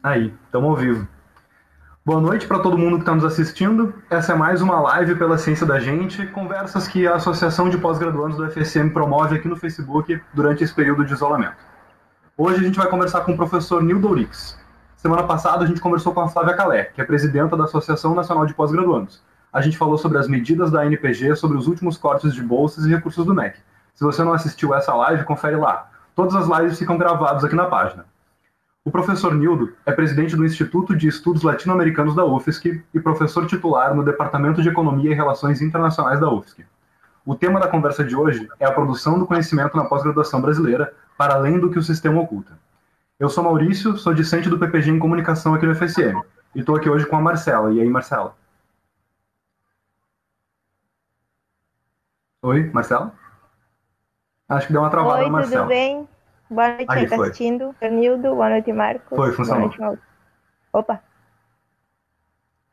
Aí, estamos ao vivo. Boa noite para todo mundo que está nos assistindo. Essa é mais uma live pela Ciência da Gente, conversas que a Associação de Pós-Graduandos do FSM promove aqui no Facebook durante esse período de isolamento. Hoje a gente vai conversar com o professor Nildo Urix. Semana passada a gente conversou com a Flávia Calé, que é presidenta da Associação Nacional de Pós-Graduandos. A gente falou sobre as medidas da NPG, sobre os últimos cortes de bolsas e recursos do MEC. Se você não assistiu essa live, confere lá. Todas as lives ficam gravadas aqui na página. O professor Nildo é presidente do Instituto de Estudos Latino-Americanos da UFSC e professor titular no Departamento de Economia e Relações Internacionais da UFSC. O tema da conversa de hoje é a produção do conhecimento na pós-graduação brasileira, para além do que o sistema oculta. Eu sou Maurício, sou discente do PPG em Comunicação aqui no FSM, e estou aqui hoje com a Marcela. E aí, Marcela? Oi, Marcela? Acho que deu uma travada Oi, Marcela. tudo bem? Boa noite quem está foi. assistindo. Nildo, boa noite, Marcos. Foi, funcionou. Boa noite. Opa,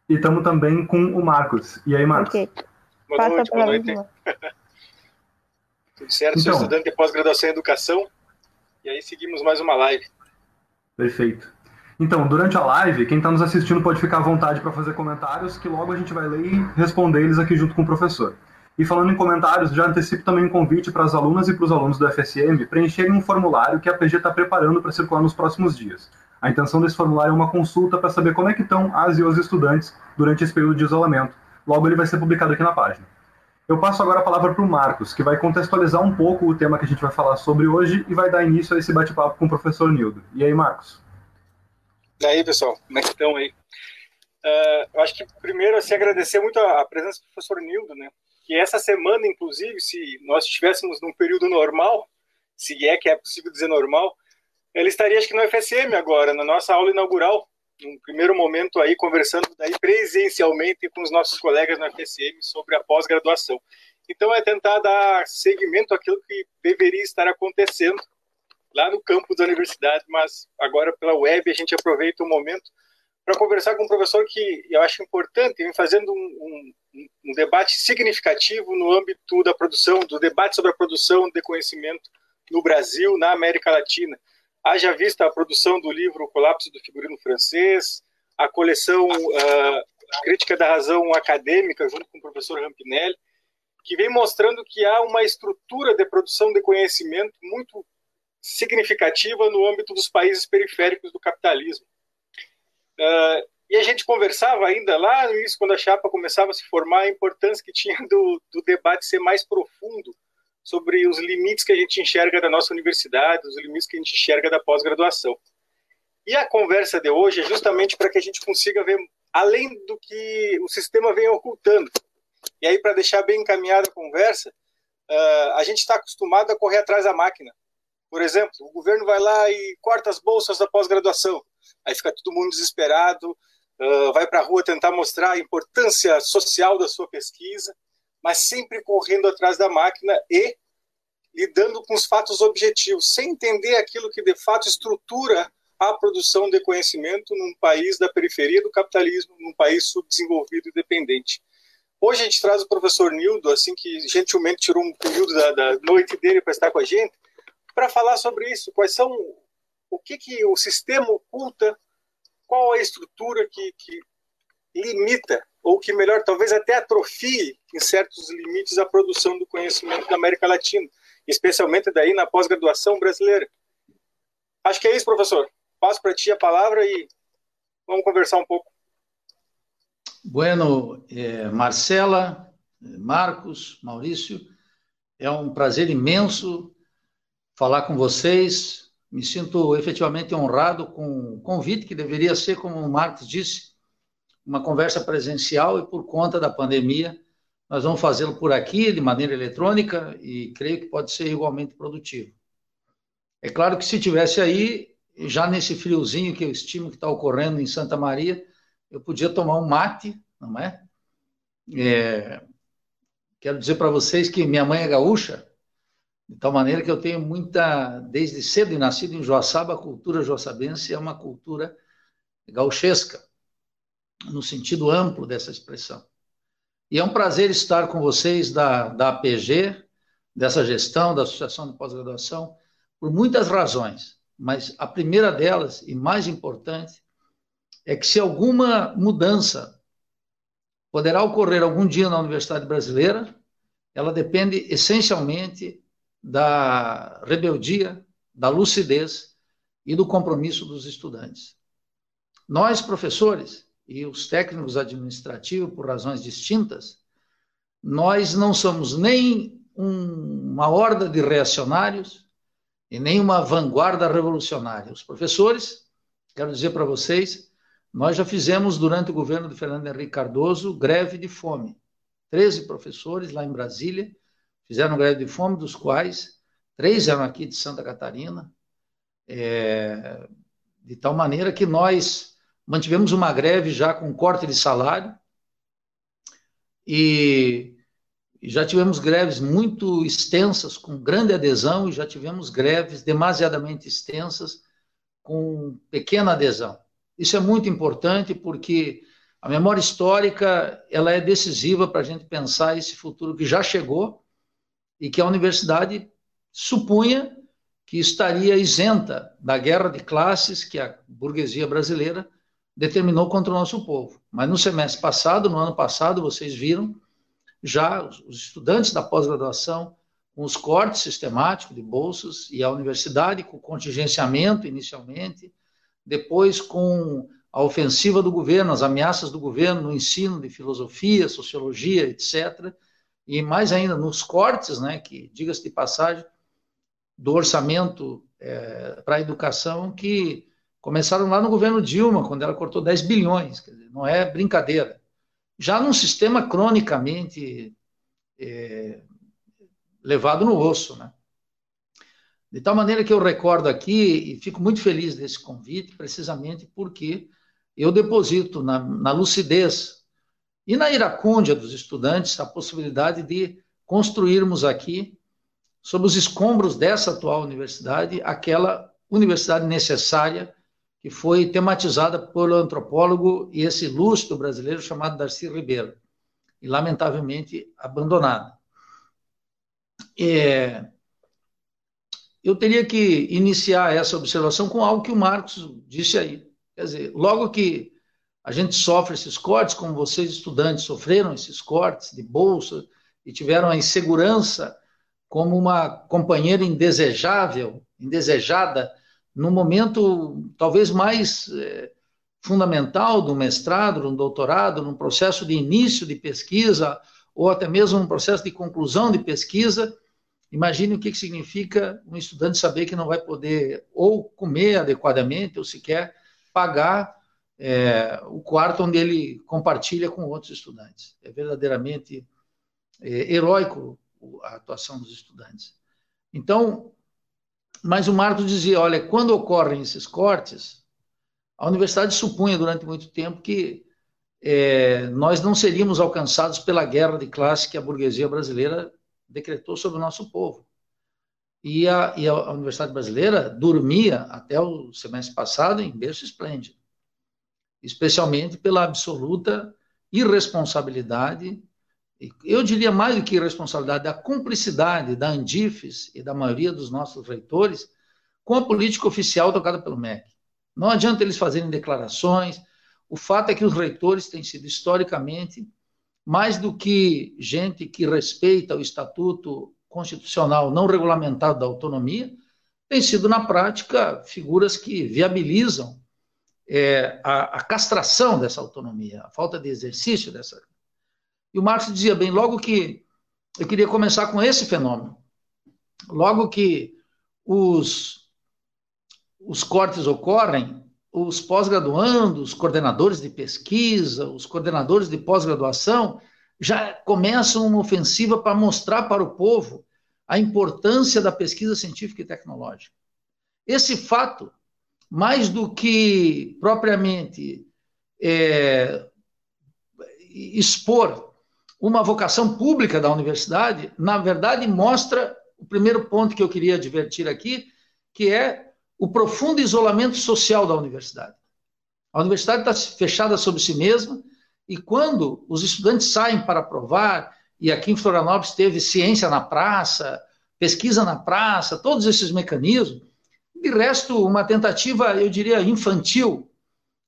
E estamos também com o Marcos. E aí, Marcos? ok. Boa Passa noite, boa noite. Tudo certo? Sou Então. estudante de pós-graduação em educação. E aí seguimos mais uma live. Perfeito. Então, durante a live, quem está nos assistindo pode ficar à vontade para fazer comentários, que logo a gente vai ler e responder eles aqui junto com o professor. E falando em comentários, já antecipo também um convite para as alunas e para os alunos do FSM preencherem um formulário que a PG está preparando para circular nos próximos dias. A intenção desse formulário é uma consulta para saber como é que estão as e os estudantes durante esse período de isolamento. Logo ele vai ser publicado aqui na página. Eu passo agora a palavra para o Marcos, que vai contextualizar um pouco o tema que a gente vai falar sobre hoje e vai dar início a esse bate-papo com o professor Nildo. E aí, Marcos? E aí, pessoal, como é que estão aí? Ah, eu acho que primeiro, assim, agradecer muito a, a presença do professor Nildo, né? Que essa semana, inclusive, se nós estivéssemos num período normal, se é que é possível dizer normal, ele estaria, acho que no FSM agora, na nossa aula inaugural, num primeiro momento aí, conversando daí presencialmente com os nossos colegas no FSM sobre a pós-graduação. Então, é tentar dar seguimento àquilo que deveria estar acontecendo lá no campus da universidade, mas agora pela web a gente aproveita o momento para conversar com um professor que eu acho importante, vem fazendo um, um, um debate significativo no âmbito da produção, do debate sobre a produção de conhecimento no Brasil, na América Latina. Haja vista a produção do livro O Colapso do Figurino Francês, a coleção uh, Crítica da Razão Acadêmica, junto com o professor Rampinelli, que vem mostrando que há uma estrutura de produção de conhecimento muito significativa no âmbito dos países periféricos do capitalismo. Uh, e a gente conversava ainda lá no início, quando a chapa começava a se formar, a importância que tinha do, do debate ser mais profundo sobre os limites que a gente enxerga da nossa universidade, os limites que a gente enxerga da pós-graduação. E a conversa de hoje é justamente para que a gente consiga ver além do que o sistema vem ocultando. E aí, para deixar bem encaminhada a conversa, uh, a gente está acostumado a correr atrás da máquina. Por exemplo, o governo vai lá e corta as bolsas da pós-graduação. Aí fica todo mundo desesperado, uh, vai para a rua tentar mostrar a importância social da sua pesquisa, mas sempre correndo atrás da máquina e lidando com os fatos objetivos, sem entender aquilo que de fato estrutura a produção de conhecimento num país da periferia do capitalismo, num país subdesenvolvido e dependente. Hoje a gente traz o professor Nildo, assim que gentilmente tirou um período da, da noite dele para estar com a gente, para falar sobre isso, quais são o que, que o sistema oculta, qual a estrutura que, que limita, ou que melhor, talvez até atrofie em certos limites a produção do conhecimento da América Latina, especialmente daí na pós-graduação brasileira. Acho que é isso, professor. Passo para ti a palavra e vamos conversar um pouco. Bueno, eh, Marcela, Marcos, Maurício, é um prazer imenso falar com vocês. Me sinto efetivamente honrado com o convite, que deveria ser, como o Marcos disse, uma conversa presencial e por conta da pandemia, nós vamos fazê-lo por aqui, de maneira eletrônica, e creio que pode ser igualmente produtivo. É claro que se tivesse aí, já nesse friozinho que eu estimo que está ocorrendo em Santa Maria, eu podia tomar um mate, não é? é quero dizer para vocês que minha mãe é gaúcha, de tal maneira que eu tenho muita, desde cedo e nascido em Joaçaba, a cultura joaçabense é uma cultura gauchesca, no sentido amplo dessa expressão. E é um prazer estar com vocês da, da APG, dessa gestão, da Associação de Pós-Graduação, por muitas razões, mas a primeira delas, e mais importante, é que se alguma mudança poderá ocorrer algum dia na Universidade Brasileira, ela depende essencialmente da rebeldia, da lucidez e do compromisso dos estudantes. Nós, professores e os técnicos administrativos, por razões distintas, nós não somos nem um, uma horda de reacionários e nem uma vanguarda revolucionária. Os professores, quero dizer para vocês, nós já fizemos durante o governo de Fernando Henrique Cardoso greve de fome. Treze professores lá em Brasília fizeram greve de fome, dos quais três eram aqui de Santa Catarina, é, de tal maneira que nós mantivemos uma greve já com corte de salário e já tivemos greves muito extensas, com grande adesão, e já tivemos greves demasiadamente extensas, com pequena adesão. Isso é muito importante porque a memória histórica ela é decisiva para a gente pensar esse futuro que já chegou e que a universidade supunha que estaria isenta da guerra de classes que a burguesia brasileira determinou contra o nosso povo. Mas no semestre passado, no ano passado, vocês viram já os estudantes da pós-graduação com os cortes sistemáticos de bolsas e a universidade com contingenciamento inicialmente, depois com a ofensiva do governo, as ameaças do governo no ensino de filosofia, sociologia, etc. E mais ainda nos cortes, né, que, diga-se de passagem, do orçamento é, para a educação que começaram lá no governo Dilma, quando ela cortou 10 bilhões, dizer, não é brincadeira. Já num sistema cronicamente é, levado no osso, né? De tal maneira que eu recordo aqui e fico muito feliz desse convite, precisamente porque eu deposito na, na lucidez e na iracúndia dos estudantes a possibilidade de construirmos aqui, sob os escombros dessa atual universidade, aquela universidade necessária que foi tematizada pelo antropólogo e esse lustro brasileiro chamado Darcy Ribeiro, e lamentavelmente abandonada. É, eu teria que iniciar essa observação com algo que o Marcos disse aí. Quer dizer, logo que a gente sofre esses cortes, como vocês estudantes sofreram esses cortes de bolsa e tiveram a insegurança como uma companheira indesejável, indesejada, no momento talvez mais é, fundamental do mestrado, do doutorado, num processo de início de pesquisa ou até mesmo um processo de conclusão de pesquisa, Imagine o que, significa um estudante saber que não vai poder ou comer adequadamente ou sequer pagar é, o quarto onde ele compartilha com outros estudantes. É verdadeiramente é, heróico a atuação dos estudantes. Então, mas o Marcos dizia, olha, quando ocorrem esses cortes, a universidade supunha durante muito tempo que é, nós não seríamos alcançados pela guerra de classe que a burguesia brasileira decretou sobre o nosso povo. E a, e a Universidade Brasileira dormia até o semestre passado em berço esplêndido, especialmente pela absoluta irresponsabilidade, eu diria mais do que irresponsabilidade, da cumplicidade da Andifes e da maioria dos nossos reitores com a política oficial tocada pelo MEC. Não adianta eles fazerem declarações, o fato é que os reitores têm sido historicamente mais do que gente que respeita o estatuto constitucional não regulamentado da autonomia, tem sido, na prática, figuras que viabilizam é, a, a, castração dessa autonomia, a falta de exercício dessa. E o Marx dizia bem, logo que eu queria começar com esse fenômeno, logo que os, os cortes ocorrem, os pós-graduandos, os coordenadores de pesquisa, os coordenadores de pós-graduação, já começam uma ofensiva para mostrar para o povo a importância da pesquisa científica e tecnológica. Esse fato, mais do que propriamente é, expor uma vocação pública da universidade, na verdade mostra o primeiro ponto que eu queria advertir aqui, que é o profundo isolamento social da universidade. A universidade está fechada sobre si mesma e quando os estudantes saem para provar, e aqui em Florianópolis teve ciência na praça, pesquisa na praça, todos esses mecanismos, de resto, uma tentativa, eu diria, infantil,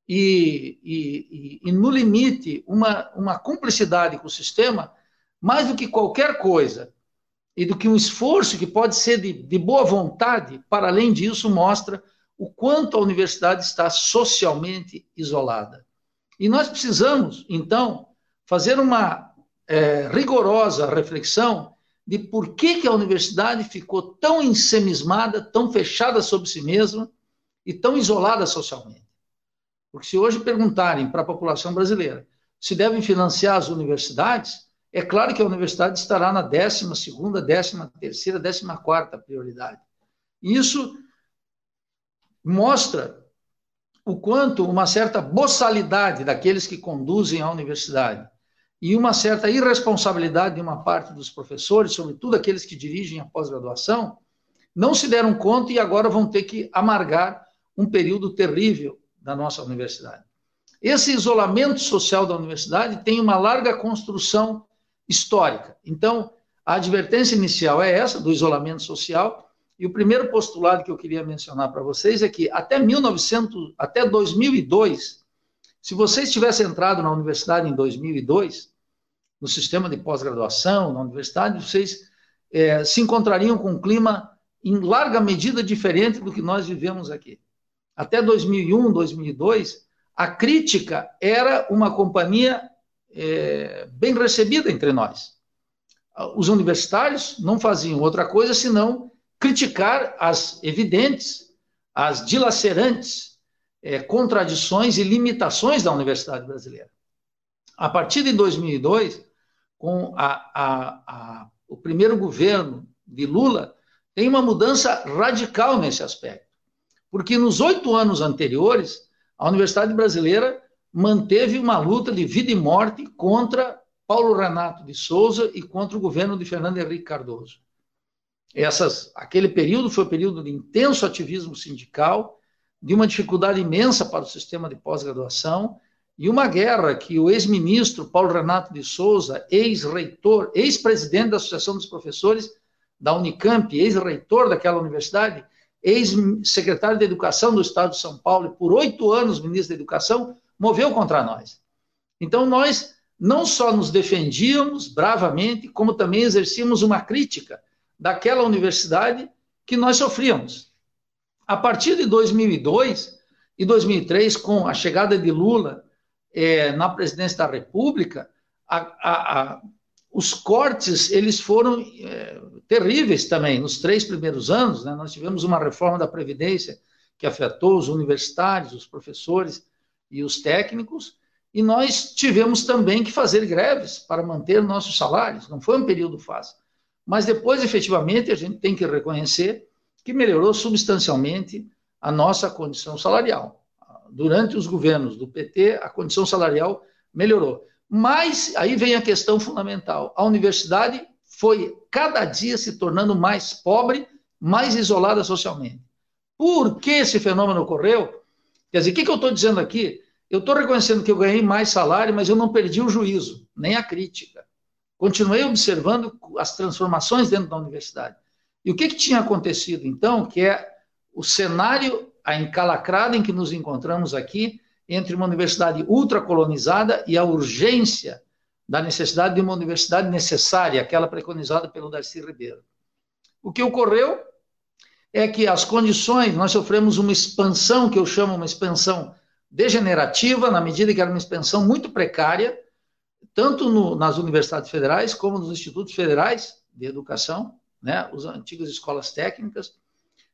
e, e, e, no limite, uma, uma cumplicidade com o sistema, mais do que qualquer coisa, e do que um esforço que pode ser de, de boa vontade, para além disso, mostra o quanto a universidade está socialmente isolada. E nós precisamos, então, fazer uma é, rigorosa reflexão de por que, que a universidade ficou tão ensemismada, tão fechada sobre si mesma e tão isolada socialmente. Porque se hoje perguntarem para a população brasileira se devem financiar as universidades, é claro que a universidade estará na 12 segunda, 13 terceira, 14 quarta prioridade. Isso mostra o quanto uma certa boçalidade daqueles que conduzem a universidade e uma certa irresponsabilidade de uma parte dos professores, sobretudo aqueles que dirigem a pós-graduação, não se deram conta e agora vão ter que amargar um período terrível da nossa universidade. Esse isolamento social da universidade tem uma larga construção histórica. Então, a advertência inicial é essa, do isolamento social, e o primeiro postulado que eu queria mencionar para vocês é que até 1900, até 2002, se vocês tivessem entrado na universidade em 2002, no sistema de pós-graduação, na universidade, vocês é, se encontrariam com um clima em larga medida diferente do que nós vivemos aqui. Até 2001, 2002, a crítica era uma companhia é, bem recebida entre nós. Os universitários não faziam outra coisa senão criticar as evidentes, as dilacerantes é, contradições e limitações da universidade brasileira. A partir de 2002, com a, a, a, o primeiro governo de Lula, tem uma mudança radical nesse aspecto. Porque nos oito anos anteriores, a Universidade Brasileira manteve uma luta de vida e morte contra Paulo Renato de Souza e contra o governo de Fernando Henrique Cardoso. Essas, aquele período foi um período de intenso ativismo sindical, de uma dificuldade imensa para o sistema de pós-graduação e uma guerra que o ex-ministro Paulo Renato de Souza, ex-reitor, ex-presidente da Associação dos Professores da Unicamp, ex-reitor daquela universidade, ex-secretário de Educação do Estado de São Paulo e por oito anos ministro da Educação, moveu contra nós. Então nós não só nos defendíamos bravamente, como também exercíamos uma crítica daquela universidade que nós sofríamos. A partir de 2002 e 2003, com a chegada de Lula é, na presidência da República, a, a, a, os cortes eles foram é, terríveis também. Nos três primeiros anos, né, nós tivemos uma reforma da Previdência que afetou os universitários, os professores e os técnicos, e nós tivemos também que fazer greves para manter nossos salários. Não foi um período fácil. Mas depois, efetivamente, a gente tem que reconhecer que melhorou substancialmente a nossa condição salarial. Durante os governos do PT, a condição salarial melhorou. Mas aí vem a questão fundamental: a universidade foi cada dia se tornando mais pobre, mais isolada socialmente. Por que esse fenômeno ocorreu? Quer dizer, o que, que eu estou dizendo aqui? Eu estou reconhecendo que eu ganhei mais salário, mas eu não perdi o juízo, nem a crítica. Continuei observando as transformações dentro da universidade. E o que, que tinha acontecido, então, que é o cenário, a encalacrada em que nos encontramos aqui, entre uma universidade ultracolonizada e a urgência da necessidade de uma universidade necessária, aquela preconizada pelo Darcy Ribeiro. O que ocorreu é que as condições, nós sofremos uma expansão, que eu chamo uma expansão degenerativa, na medida que era uma expansão muito precária, tanto no, nas universidades federais como nos institutos federais de educação, né, as antigas escolas técnicas.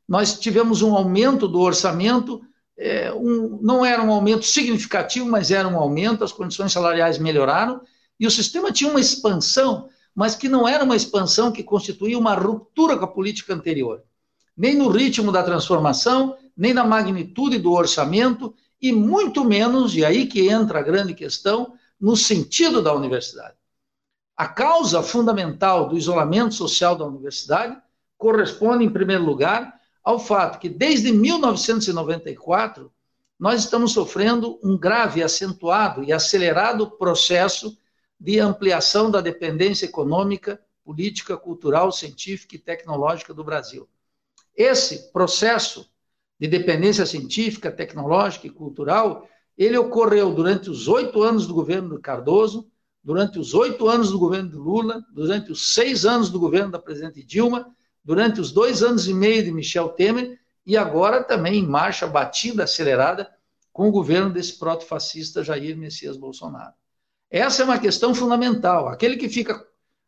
Nós tivemos um aumento do orçamento, é, um, não era um aumento significativo, mas era um aumento, as condições salariais melhoraram, e o sistema tinha uma expansão, mas que não era uma expansão que constituía uma ruptura com a política anterior. Nem no ritmo da transformação, nem na magnitude do orçamento, e muito menos, e aí que entra a grande questão, no sentido da universidade. A causa fundamental do isolamento social da universidade corresponde, em primeiro lugar, ao fato que, desde 1994, nós estamos sofrendo um grave, acentuado e acelerado processo de ampliação da dependência econômica, política, cultural, científica e tecnológica do Brasil. Esse processo de dependência científica, tecnológica e cultural ele ocorreu durante os oito anos do governo do Cardoso, durante os oito anos do governo de Lula, durante os seis anos do governo da presidente Dilma, durante os dois anos e meio de Michel Temer e agora também em marcha batida, acelerada, com o governo desse proto-fascista Jair Messias Bolsonaro. Essa é uma questão fundamental. Aquele que fica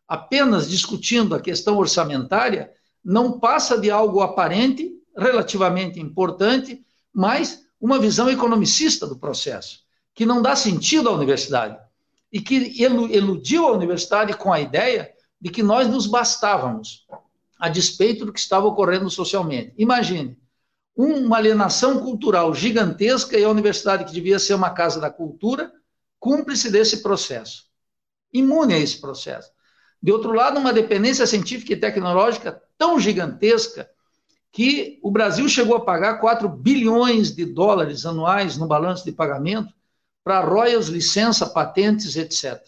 apenas discutindo a questão orçamentária não passa de algo aparente, relativamente importante, mas uma visão economicista do processo, que não dá sentido à universidade e que eludiu a universidade com a ideia de que nós nos bastávamos, a despeito do que estava ocorrendo socialmente. Imagine, uma alienação cultural gigantesca e a universidade, que devia ser uma casa da cultura, cúmplice desse processo, imune a esse processo. De outro lado, uma dependência científica e tecnológica tão gigantesca que o Brasil chegou a pagar 4 bilhões de dólares anuais no balanço de pagamento para royalties, licença, patentes, etc.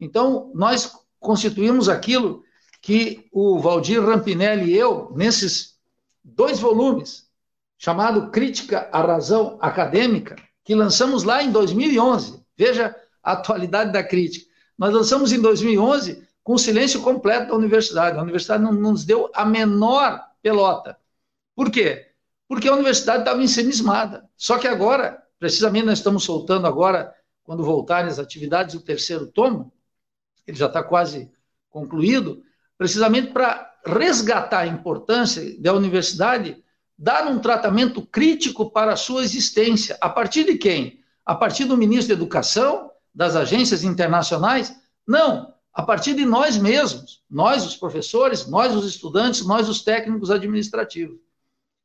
Então, nós constituímos aquilo que o Valdir Rampinelli e eu, nesses dois volumes, chamado Crítica à Razão Acadêmica, que lançamos lá em 2011. Veja a atualidade da crítica. Nós lançamos em 2011 com silêncio completo da universidade. A universidade não, não nos deu a menor pelota. Por quê? Porque a universidade estava ensimismada. Só que agora, precisamente nós estamos soltando agora, quando voltarem as atividades, o terceiro tomo, ele já está quase concluído, precisamente para resgatar a importância da universidade dar um tratamento crítico para a sua existência. A partir de quem? A partir do ministro da Educação, das agências internacionais? Não, a partir de nós mesmos, nós, os professores, nós, os estudantes, nós, os técnicos administrativos.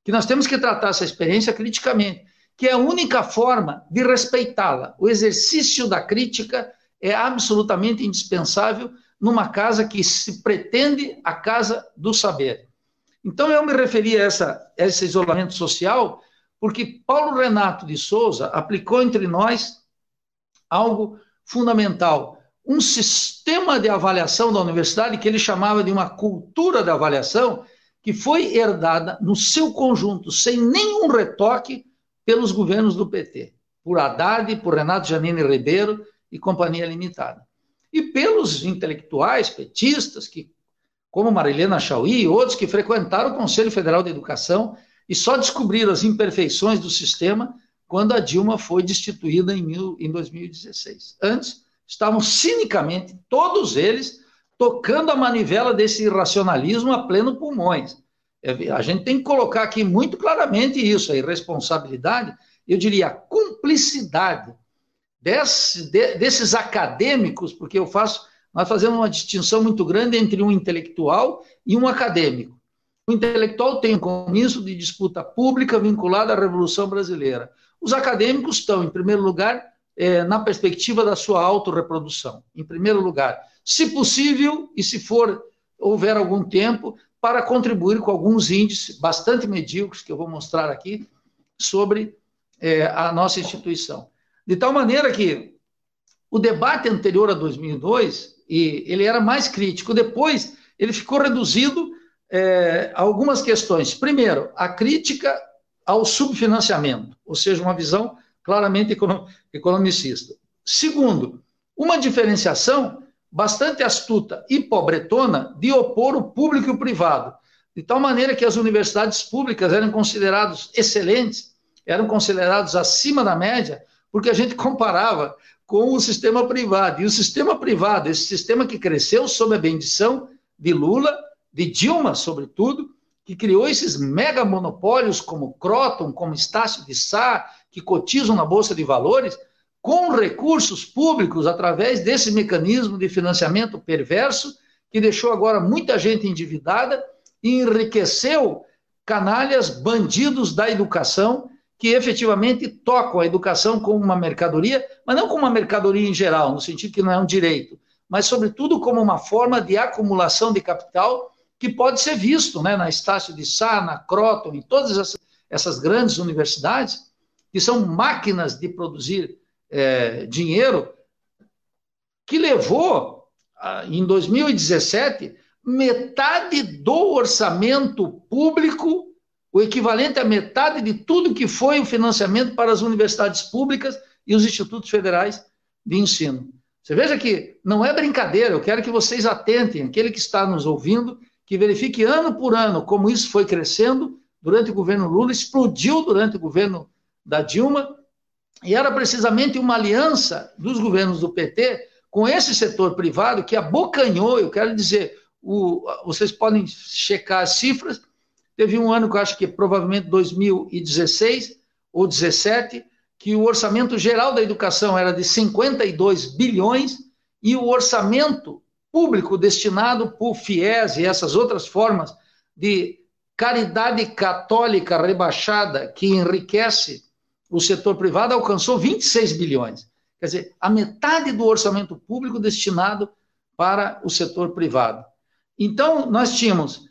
Que nós temos que tratar essa experiência criticamente, que é a única forma de respeitá-la. O exercício da crítica é absolutamente indispensável numa casa que se pretende a casa do saber. Então, eu me referi a, essa, a esse isolamento social porque Paulo Renato de Souza aplicou entre nós algo fundamental, um sistema de avaliação da universidade que ele chamava de uma cultura de avaliação que foi herdada no seu conjunto, sem nenhum retoque, pelos governos do PT, por Haddad, por Renato Janine Ribeiro e Companhia Limitada. E pelos intelectuais petistas que como Marilena Chauí e outros que frequentaram o Conselho Federal de Educação e só descobriram as imperfeições do sistema quando a Dilma foi destituída em, em 2016. Antes, estavam cinicamente, todos eles, tocando a manivela desse irracionalismo a pleno pulmões. É, a gente tem que colocar aqui muito claramente isso, a irresponsabilidade, eu diria a cumplicidade desse, de, desses acadêmicos, porque eu faço nós fazemos uma distinção muito grande entre um intelectual e um acadêmico. O intelectual tem um compromisso de disputa pública vinculado à Revolução Brasileira. Os acadêmicos estão, em primeiro lugar, é, na perspectiva da sua autorreprodução. Em primeiro lugar, se possível e se for houver algum tempo, para contribuir com alguns índices bastante medíocres, que eu vou mostrar aqui, sobre é, a nossa instituição. De tal maneira que o debate anterior a 2002 e ele era mais crítico. Depois, ele ficou reduzido é, a algumas questões. Primeiro, a crítica ao subfinanciamento, ou seja, uma visão claramente economicista. Segundo, uma diferenciação bastante astuta e pobretona de opor o público e o privado, de tal maneira que as universidades públicas eram consideradas excelentes, eram consideradas acima da média, porque a gente comparava com o sistema privado. E o sistema privado, esse sistema que cresceu sob a bendição de Lula, de Dilma, sobretudo, que criou esses mega monopólios como Croton, como Estácio de Sá, que cotizam na Bolsa de Valores, com recursos públicos através desse mecanismo de financiamento perverso, que deixou agora muita gente endividada e enriqueceu canalhas, bandidos da educação, que efetivamente tocam a educação como uma mercadoria, mas não como uma mercadoria em geral, no sentido que não é um direito, mas, sobretudo, como uma forma de acumulação de capital que pode ser visto né, na Estácio de Sá, na Croton, em todas essas, essas grandes universidades, que são máquinas de produzir é, dinheiro, que levou, em 2017, metade do orçamento público o equivalente à metade de tudo que foi o financiamento para as universidades públicas e os institutos federais de ensino. Você veja que não é brincadeira, eu quero que vocês atentem, aquele que está nos ouvindo, que verifique ano por ano como isso foi crescendo durante o governo Lula, explodiu durante o governo da Dilma, e era precisamente uma aliança dos governos do PT com esse setor privado que abocanhou, eu quero dizer, o, vocês podem checar as cifras, teve um ano que eu acho que é provavelmente 2016 ou 17, que o orçamento geral da educação era de 52 bilhões e o orçamento público destinado por FIES e essas outras formas de caridade católica rebaixada que enriquece o setor privado alcançou 26 bilhões. Quer dizer, a metade do orçamento público destinado para o setor privado. Então, nós tínhamos,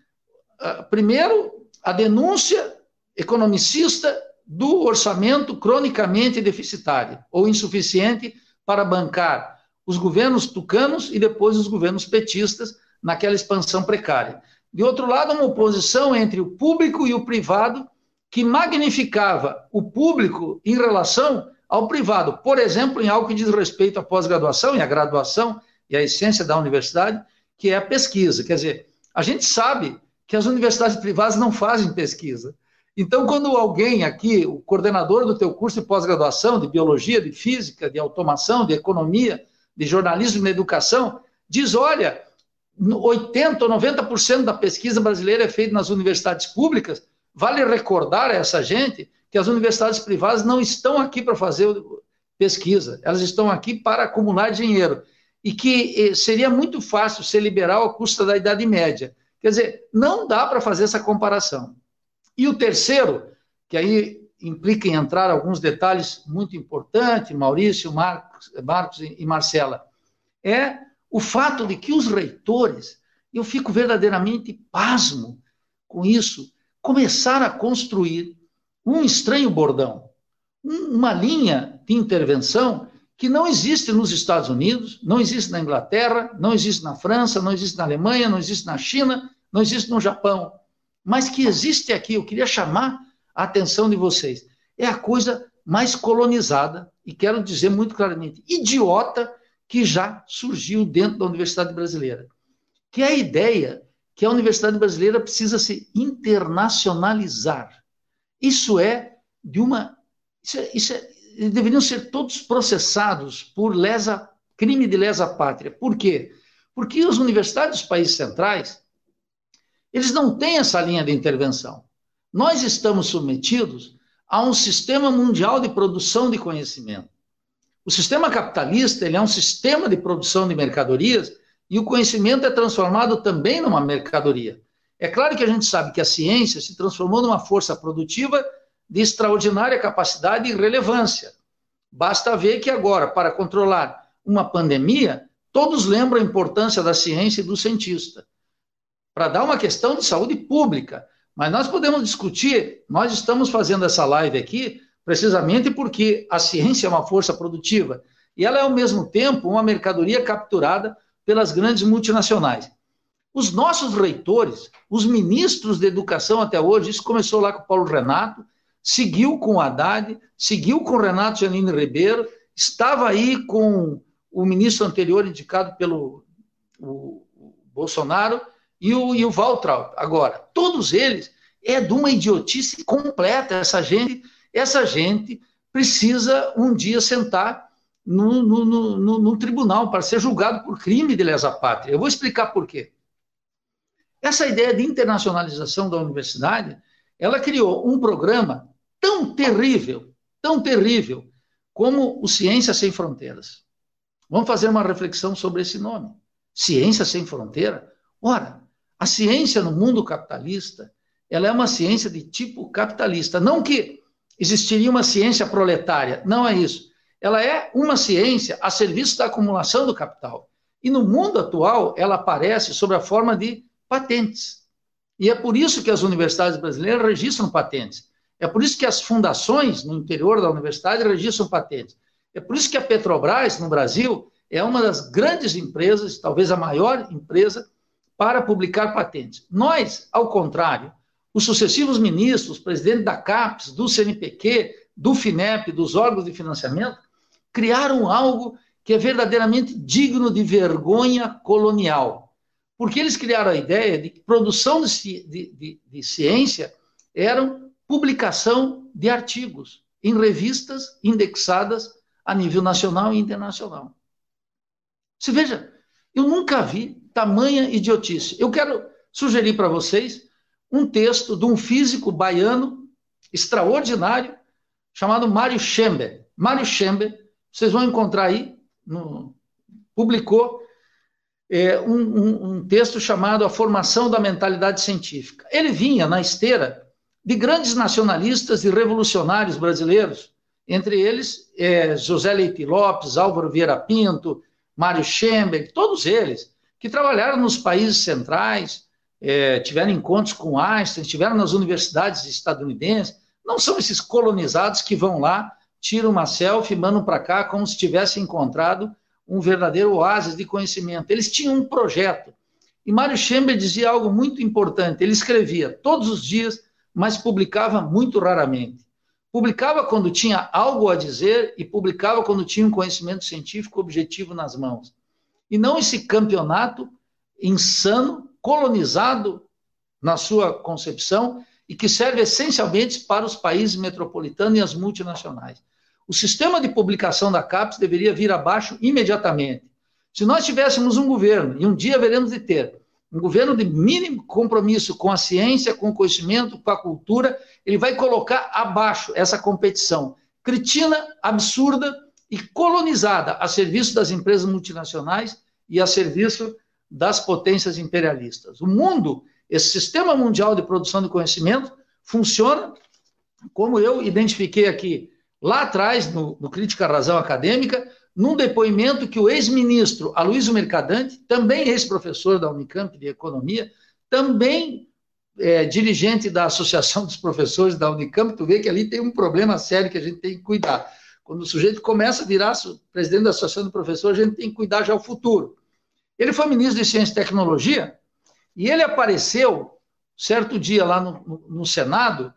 ah, primeiro, a denúncia economicista do orçamento cronicamente deficitário ou insuficiente para bancar os governos tucanos e depois os governos petistas naquela expansão precária. De outro lado, uma oposição entre o público e o privado que magnificava o público em relação ao privado. Por exemplo, em algo que diz respeito à pós-graduação e à graduação e à essência da universidade, que é a pesquisa. Quer dizer, a gente sabe que as universidades privadas não fazem pesquisa. Então, quando alguém aqui, o coordenador do teu curso de pós-graduação, de biologia, de física, de automação, de economia, de jornalismo e de educação, diz, olha, 80% ou 90% da pesquisa brasileira é feita nas universidades públicas, vale recordar a essa gente que as universidades privadas não estão aqui para fazer pesquisa, elas estão aqui para acumular dinheiro. E que eh, seria muito fácil ser liberal à custa da Idade Média. Quer dizer, não dá para fazer essa comparação. E o terceiro, que aí implica em entrar alguns detalhes muito importantes, Maurício, Marcos, Marcos e Marcela, é o fato de que os reitores, eu fico verdadeiramente pasmo com isso, começaram a construir um estranho bordão, uma linha de intervenção que não existe nos Estados Unidos, não existe na Inglaterra, não existe na França, não existe na Alemanha, não existe na China, não existe no Japão mas que existe aqui, eu queria chamar a atenção de vocês. É a coisa mais colonizada, e quero dizer muito claramente, idiota, que já surgiu dentro da Universidade Brasileira. Que é a ideia que a Universidade Brasileira precisa se internacionalizar. Isso é de uma. Isso é, isso é, deveriam ser todos processados por lesa, crime de lesa pátria. Por quê? Porque as universidades dos países centrais eles não têm essa linha de intervenção. Nós estamos submetidos a um sistema mundial de produção de conhecimento. O sistema capitalista ele é um sistema de produção de mercadorias e o conhecimento é transformado também numa mercadoria. É claro que a gente sabe que a ciência se transformou numa força produtiva de extraordinária capacidade e relevância. Basta ver que agora, para controlar uma pandemia, todos lembram a importância da ciência e do cientista para dar uma questão de saúde pública. Mas nós podemos discutir, nós estamos fazendo essa live aqui precisamente porque a ciência é uma força produtiva e ela é ao mesmo tempo uma mercadoria capturada pelas grandes multinacionais. Os nossos reitores, os ministros de educação até hoje, isso começou lá com o Paulo Renato, seguiu com o Haddad, seguiu com o Renato Janine Ribeiro, estava aí com o ministro anterior indicado pelo o, Bolsonaro, e o, e o. Agora, todos eles é de uma idiotice completa. Essa gente, essa gente precisa um dia sentar no, no, no, no tribunal para ser julgado por crime de lesa pátria. Eu vou explicar por quê. Essa ideia de internacionalização da universidade, ela criou um programa tão terrível, tão terrível, como o Ciência Sem Fronteiras. Vamos fazer uma reflexão sobre esse nome. Ciência Sem Fronteira? Ora, a ciência no mundo capitalista, ela é uma ciência de tipo capitalista. Não que existiria uma ciência proletária, não é isso. Ela é uma ciência a serviço da acumulação do capital. E no mundo atual, ela aparece sob a forma de patentes. E é por isso que as universidades brasileiras registram patentes. É por isso que as fundações no interior da universidade registram patentes. É por isso que a Petrobras, no Brasil, é uma das grandes empresas, talvez a maior empresa para publicar patentes. Nós, ao contrário, os sucessivos ministros, presidente da CAPES, do CNPq, do FINEP, dos órgãos de financiamento, criaram algo que é verdadeiramente digno de vergonha colonial. Porque eles criaram a ideia de que produção de, de, de, de ciência era publicação de artigos em revistas indexadas a nível nacional e internacional. Se veja, eu nunca vi tamanha idiotice. Eu quero sugerir para vocês um texto de um físico baiano extraordinário chamado Mário Schember. Mário Schember, vocês vão encontrar aí, no, publicou é, um, um, um texto chamado A Formação da Mentalidade Científica. Ele vinha na esteira de grandes nacionalistas e revolucionários brasileiros, entre eles é, José Leite Lopes, Álvaro Vieira Pinto, Mário Schember, todos eles, que trabalharam nos países centrais, é, tiveram encontros com Einstein, estiveram nas universidades estadunidenses, não são esses colonizados que vão lá, tiram uma selfie, mandam para cá como se tivessem encontrado um verdadeiro oásis de conhecimento. Eles tinham um projeto. E Mário Schember dizia algo muito importante. Ele escrevia todos os dias, mas publicava muito raramente. Publicava quando tinha algo a dizer e publicava quando tinha um conhecimento científico objetivo nas mãos. E não esse campeonato insano colonizado na sua concepção e que serve essencialmente para os países metropolitanos e as multinacionais. O sistema de publicação da CAPES deveria vir abaixo imediatamente. Se nós tivéssemos um governo, e um dia veremos de ter, um governo de mínimo compromisso com a ciência, com o conhecimento, com a cultura, ele vai colocar abaixo essa competição cretina, absurda e colonizada a serviço das empresas multinacionais e a serviço das potências imperialistas. O mundo, esse sistema mundial de produção de conhecimento, funciona como eu identifiquei aqui lá atrás, no, no Crítica à Razão Acadêmica, num depoimento que o ex-ministro Aloysio Mercadante, também ex-professor da Unicamp de Economia, também é, dirigente da Associação dos Professores da Unicamp, tu vê que ali tem um problema sério que a gente tem que cuidar. Quando o sujeito começa a virar presidente da Associação dos Professores, a gente tem que cuidar já o futuro. Ele foi ministro de Ciência e Tecnologia e ele apareceu certo dia lá no, no, no Senado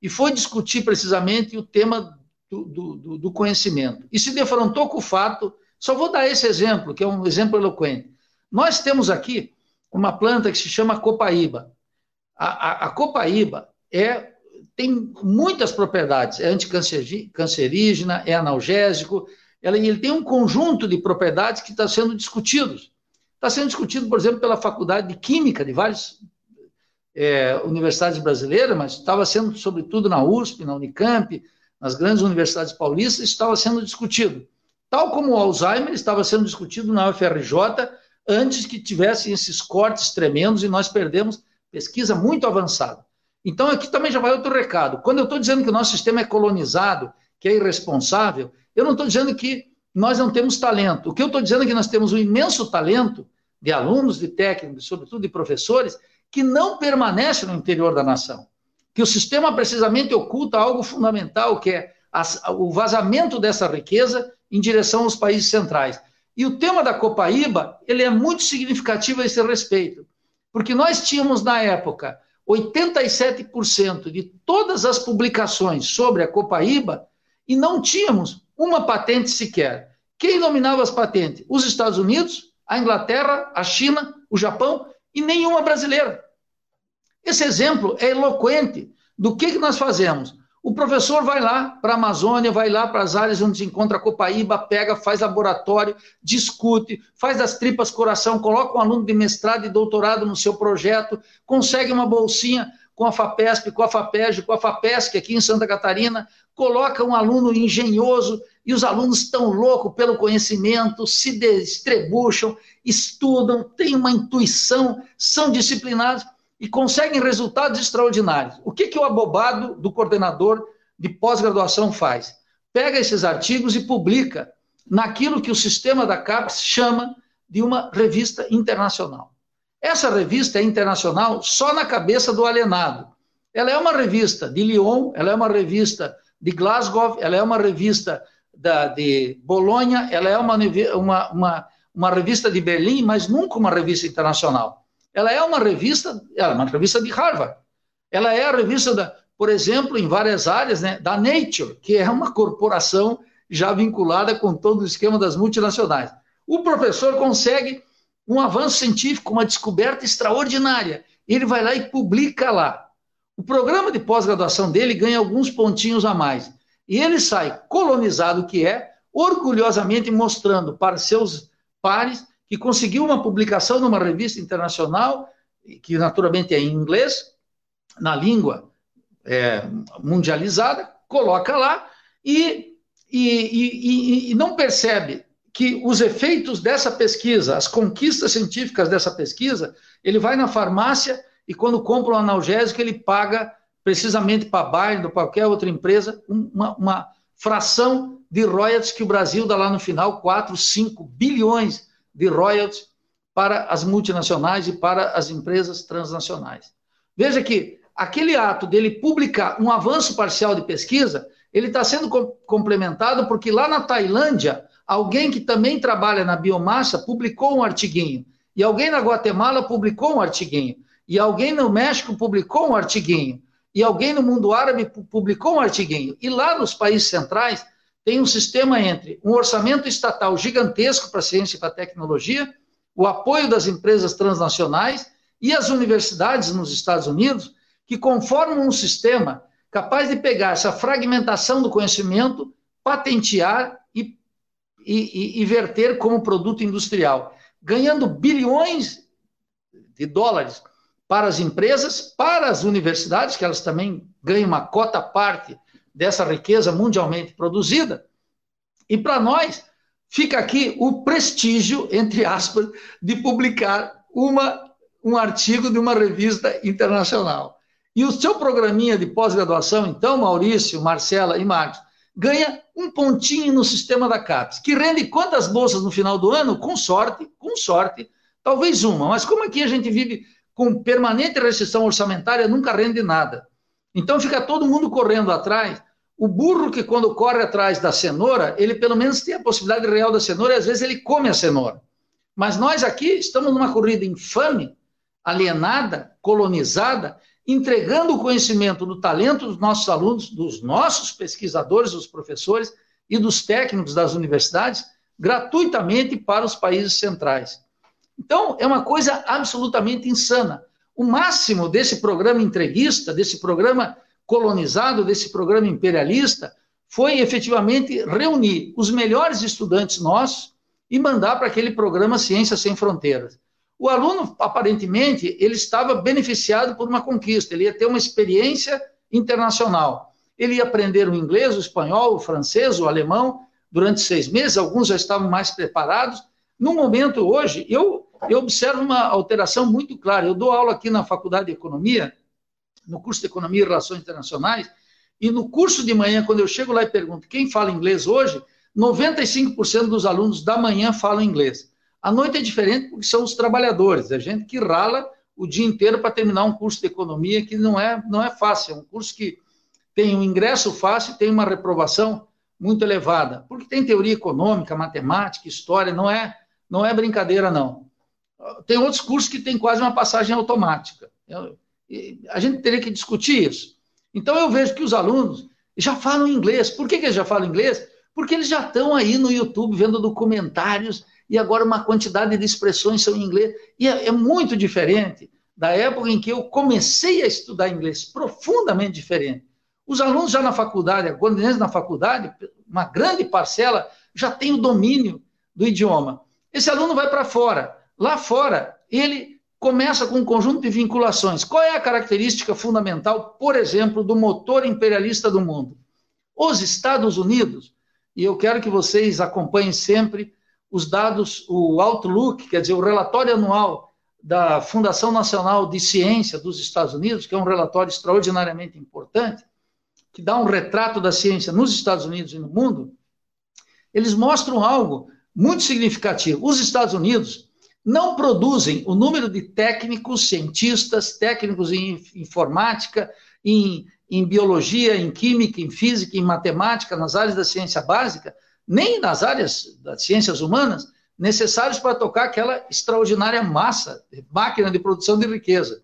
e foi discutir precisamente o tema do, do, do, conhecimento. E se defrontou com o fato, só vou dar esse exemplo, que é um exemplo eloquente. Nós temos aqui uma planta que se chama copaíba. A, a, a copaíba é, tem muitas propriedades, é anticancerígena, é analgésico, ela, ele tem um conjunto de propriedades que está sendo discutidos. Está sendo discutido, por exemplo, pela Faculdade de Química de várias é, universidades brasileiras, mas estava sendo, sobretudo, na USP, na Unicamp, nas grandes universidades paulistas, estava sendo discutido. Tal como o Alzheimer estava sendo discutido na UFRJ antes que tivessem esses cortes tremendos e nós perdemos pesquisa muito avançada. Então, aqui também já vai outro recado. Quando eu estou dizendo que o nosso sistema é colonizado, que é irresponsável, eu não estou dizendo que nós não temos talento. O que eu estou dizendo é que nós temos um imenso talento de alunos, de técnicos, sobretudo de professores, que não permanece no interior da nação. Que o sistema precisamente oculta algo fundamental, que é o vazamento dessa riqueza em direção aos países centrais. E o tema da Copaíba, ele é muito significativo a esse respeito, porque nós tínhamos na época 87% de todas as publicações sobre a Copaíba e não tínhamos uma patente sequer. Quem dominava as patentes? Os Estados Unidos, a Inglaterra, a China, o Japão e nenhuma brasileira. Esse exemplo é eloquente do que, que nós fazemos. O professor vai lá para a Amazônia, vai lá para as áreas onde se encontra a Copaíba, pega, faz laboratório, discute, faz das tripas coração, coloca um aluno de mestrado e doutorado no seu projeto, consegue uma bolsinha com a FAPESP, com a FAPESG, com a FAPESC aqui em Santa Catarina, coloca um aluno engenhoso e os alunos estão loucos pelo conhecimento, se distribuem, estudam, têm uma intuição, são disciplinados e conseguem resultados extraordinários. O que, que o abobado do coordenador de pós-graduação faz? Pega esses artigos e publica naquilo que o sistema da CAPES chama de uma revista internacional. Essa revista é internacional só na cabeça do alienado. Ela é uma revista de Lyon, ela é uma revista de Glasgow, ela é uma revista da, de Bolonha, ela é uma, uma, uma, uma revista de Berlim, mas nunca uma revista internacional. Ela é uma revista, ela é uma revista de Harvard. Ela é a revista, da, por exemplo, em várias áreas, né, da Nature, que é uma corporação já vinculada com todo o esquema das multinacionais. O professor consegue um avanço científico, uma descoberta extraordinária. Ele vai lá e publica lá. O programa de pós-graduação dele ganha alguns pontinhos a mais. E ele sai colonizado que é, orgulhosamente mostrando para seus pares que conseguiu uma publicação numa revista internacional, que naturalmente é em inglês, na língua é, mundializada, coloca lá e, e, e, e não percebe que os efeitos dessa pesquisa, as conquistas científicas dessa pesquisa, ele vai na farmácia e quando compra um analgésico, ele paga precisamente para a Bayer ou qualquer outra empresa uma, uma, fração de royalties que o Brasil dá lá no final, 4, 5 bilhões de royalties para as multinacionais e para as empresas transnacionais. Veja que aquele ato dele publicar um avanço parcial de pesquisa, ele está sendo complementado porque lá na Tailândia, alguém que também trabalha na biomassa publicou um artiguinho, e alguém na Guatemala publicou um artiguinho, e alguém no México publicou um artiguinho, e alguém no mundo árabe publicou um artiguinho. E lá nos países centrais tem um sistema entre um orçamento estatal gigantesco para a ciência e para a tecnologia, o apoio das empresas transnacionais e as universidades nos Estados Unidos, que conformam um sistema capaz de pegar essa fragmentação do conhecimento, patentear e, e, e verter como produto industrial, ganhando bilhões de dólares para as empresas, para as universidades, que elas também ganham uma cota parte dessa riqueza mundialmente produzida. E para nós, fica aqui o prestígio, entre aspas, de publicar uma, um artigo de uma revista internacional. E o seu programinha de pós-graduação, então, Maurício, Marcela e Marcos, ganha um pontinho no sistema da CAPES, que rende quantas bolsas no final do ano? Com sorte, com sorte, talvez uma. Mas como aqui a gente vive com permanente restrição orçamentária, nunca rende nada. Então fica todo mundo correndo atrás. O burro que quando corre atrás da cenoura, ele pelo menos tem a possibilidade real da cenoura e às vezes ele come a cenoura. Mas nós aqui estamos numa corrida infame, alienada, colonizada, entregando o conhecimento do talento dos nossos alunos, dos nossos pesquisadores, dos professores e dos técnicos das universidades, gratuitamente para os países centrais. Então, é uma coisa absolutamente insana. O máximo desse programa entreguista, desse programa colonizado, desse programa imperialista, foi efetivamente reunir os melhores estudantes nossos e mandar para aquele programa Ciência Sem Fronteiras. O aluno, aparentemente, ele estava beneficiado por uma conquista, ele ia ter uma experiência internacional. Ele ia aprender o inglês, o espanhol, o francês, o alemão durante seis meses, alguns já estavam mais preparados. No momento hoje, eu eu observo uma alteração muito clara. Eu dou aula aqui na Faculdade de Economia, no curso de Economia e Relações Internacionais, e no curso de manhã, quando eu chego lá e pergunto quem fala inglês hoje, 95% dos alunos da manhã falam inglês. À noite é diferente porque são os trabalhadores, a gente que rala o dia inteiro para terminar um curso de economia que não é, não é fácil, é um curso que tem um ingresso fácil, tem uma reprovação muito elevada, porque tem teoria econômica, matemática, história, não é, não é brincadeira não. Tem outros cursos que tem quase uma passagem automática. A gente teria que discutir isso. Então, eu vejo que os alunos já falam inglês. Por que, que eles já falam inglês? Porque eles já estão aí no YouTube vendo documentários e agora uma quantidade de expressões são em inglês. E é, é muito diferente da época em que eu comecei a estudar inglês, profundamente diferente. Os alunos já na faculdade, quando eles na faculdade, uma grande parcela já tem o domínio do idioma. Esse aluno vai para fora Lá fora, ele começa com um conjunto de vinculações. Qual é a característica fundamental, por exemplo, do motor imperialista do mundo? Os Estados Unidos, e eu quero que vocês acompanhem sempre os dados, o Outlook, quer dizer, o relatório anual da Fundação Nacional de Ciência dos Estados Unidos, que é um relatório extraordinariamente importante, que dá um retrato da ciência nos Estados Unidos e no mundo, eles mostram algo muito significativo. Os Estados Unidos não produzem o número de técnicos, cientistas, técnicos em informática, em, em biologia, em química, em física, em matemática, nas áreas da ciência básica, nem nas áreas das ciências humanas, necessários para tocar aquela extraordinária massa, máquina de produção de riqueza.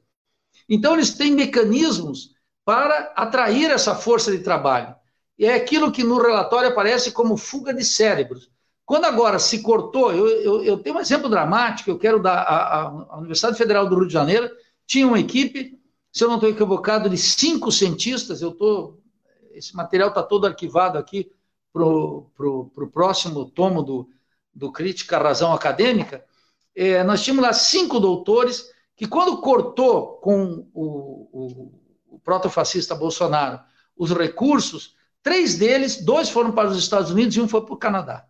Então, eles têm mecanismos para atrair essa força de trabalho. E é aquilo que no relatório aparece como fuga de cérebros. Quando agora se cortou, eu, eu, eu tenho um exemplo dramático, eu quero dar. A, a, Universidade Federal do Rio de Janeiro tinha uma equipe, se eu não estou equivocado, de cinco cientistas, eu tô, esse material está todo arquivado aqui para o próximo tomo do, do Crítica Razão Acadêmica. É, nós tínhamos lá cinco doutores que, quando cortou com o, o, o protofascista Bolsonaro os recursos, três deles, dois foram para os Estados Unidos e um foi para o Canadá.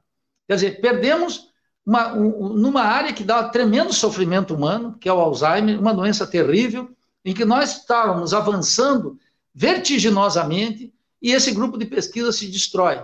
Quer dizer, perdemos uma, um, numa área que dá tremendo sofrimento humano, que é o Alzheimer, uma doença terrível, em que nós estávamos avançando vertiginosamente e esse grupo de pesquisa se destrói.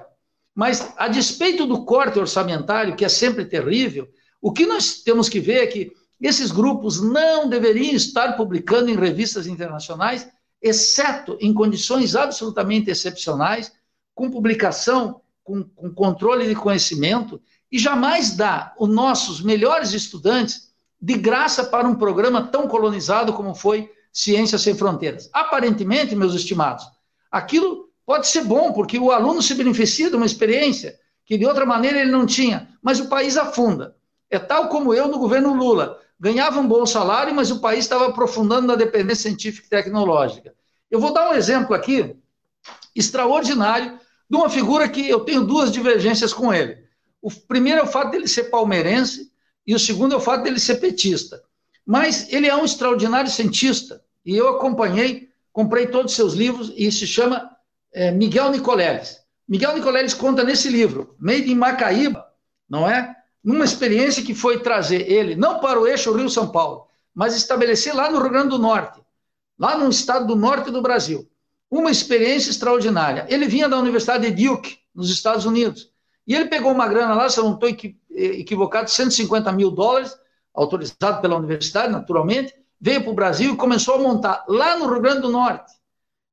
Mas, a despeito do corte orçamentário, que é sempre terrível, o que nós temos que ver é que esses grupos não deveriam estar publicando em revistas internacionais, exceto em condições absolutamente excepcionais, com publicação com, com controle de conhecimento e jamais dá os nossos melhores estudantes de graça para um programa tão colonizado como foi Ciências Sem Fronteiras. Aparentemente, meus estimados, aquilo pode ser bom, porque o aluno se beneficia de uma experiência que de outra maneira ele não tinha, mas o país afunda. É tal como eu no governo Lula. Ganhava um bom salário, mas o país estava aprofundando na dependência científica e tecnológica. Eu vou dar um exemplo aqui extraordinário de uma figura que eu tenho duas divergências com ele. O primeiro é o fato dele ser palmeirense e o segundo é o fato dele ser petista. Mas ele é um extraordinário cientista e eu acompanhei, comprei todos os seus livros e se chama é, Miguel Nicoleles. Miguel Nicoleles conta nesse livro, Made in Macaíba, não é? Numa experiência que foi trazer ele, não para o eixo Rio-São Paulo, mas estabelecer lá no Rio Grande do Norte, lá no estado do norte do Brasil uma experiência extraordinária. Ele vinha da Universidade de Duke, nos Estados Unidos, e ele pegou uma grana lá, se eu não estou equivocado, 150 mil dólares, autorizado pela universidade, naturalmente, veio para o Brasil e começou a montar lá no Rio Grande do Norte,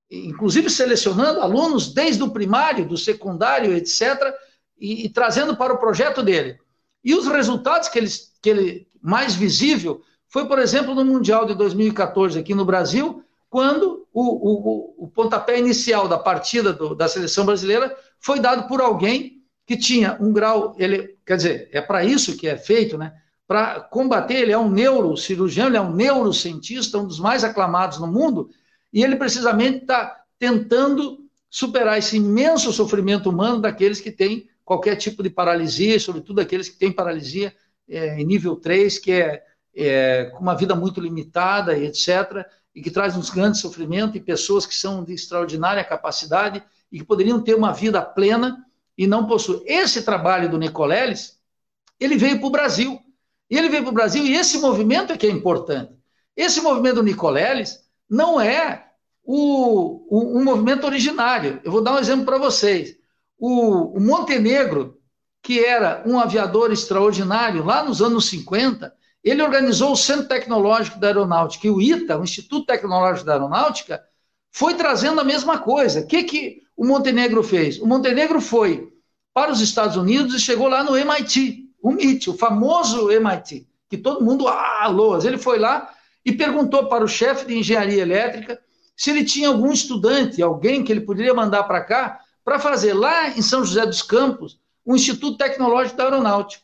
inclusive selecionando alunos desde o primário, do secundário, etc., e, e trazendo para o projeto dele. E os resultados que ele, que ele mais visível foi, por exemplo, no Mundial de 2014 aqui no Brasil, quando o, o, o pontapé inicial da partida do, da seleção brasileira foi dado por alguém que tinha um grau, ele, quer dizer, é para isso que é feito, né? Para combater, ele é um neurocirurgião, ele é um neurocientista, um dos mais aclamados no mundo, e ele precisamente está tentando superar esse imenso sofrimento humano daqueles que têm qualquer tipo de paralisia, sobretudo aqueles que têm paralisia é, em nível 3, que é, é uma vida muito limitada e etc e que traz uns grandes sofrimentos e pessoas que são de extraordinária capacidade e que poderiam ter uma vida plena e não possuem. Esse trabalho do Nicoleles, ele veio para o Brasil. E ele veio para o Brasil e esse movimento é que é importante. Esse movimento do Nicoleles não é o, o, um movimento originário. Eu vou dar um exemplo para vocês. O, o Montenegro, que era um aviador extraordinário lá nos anos 50, ele organizou o Centro Tecnológico da Aeronáutica e o ITA, o Instituto Tecnológico da Aeronáutica, foi trazendo a mesma coisa. O que, que o Montenegro fez? O Montenegro foi para os Estados Unidos e chegou lá no MIT, o MIT, o famoso MIT, que todo mundo ah, loas. Ele foi lá e perguntou para o chefe de engenharia elétrica se ele tinha algum estudante, alguém que ele poderia mandar para cá, para fazer lá em São José dos Campos o Instituto Tecnológico da Aeronáutica.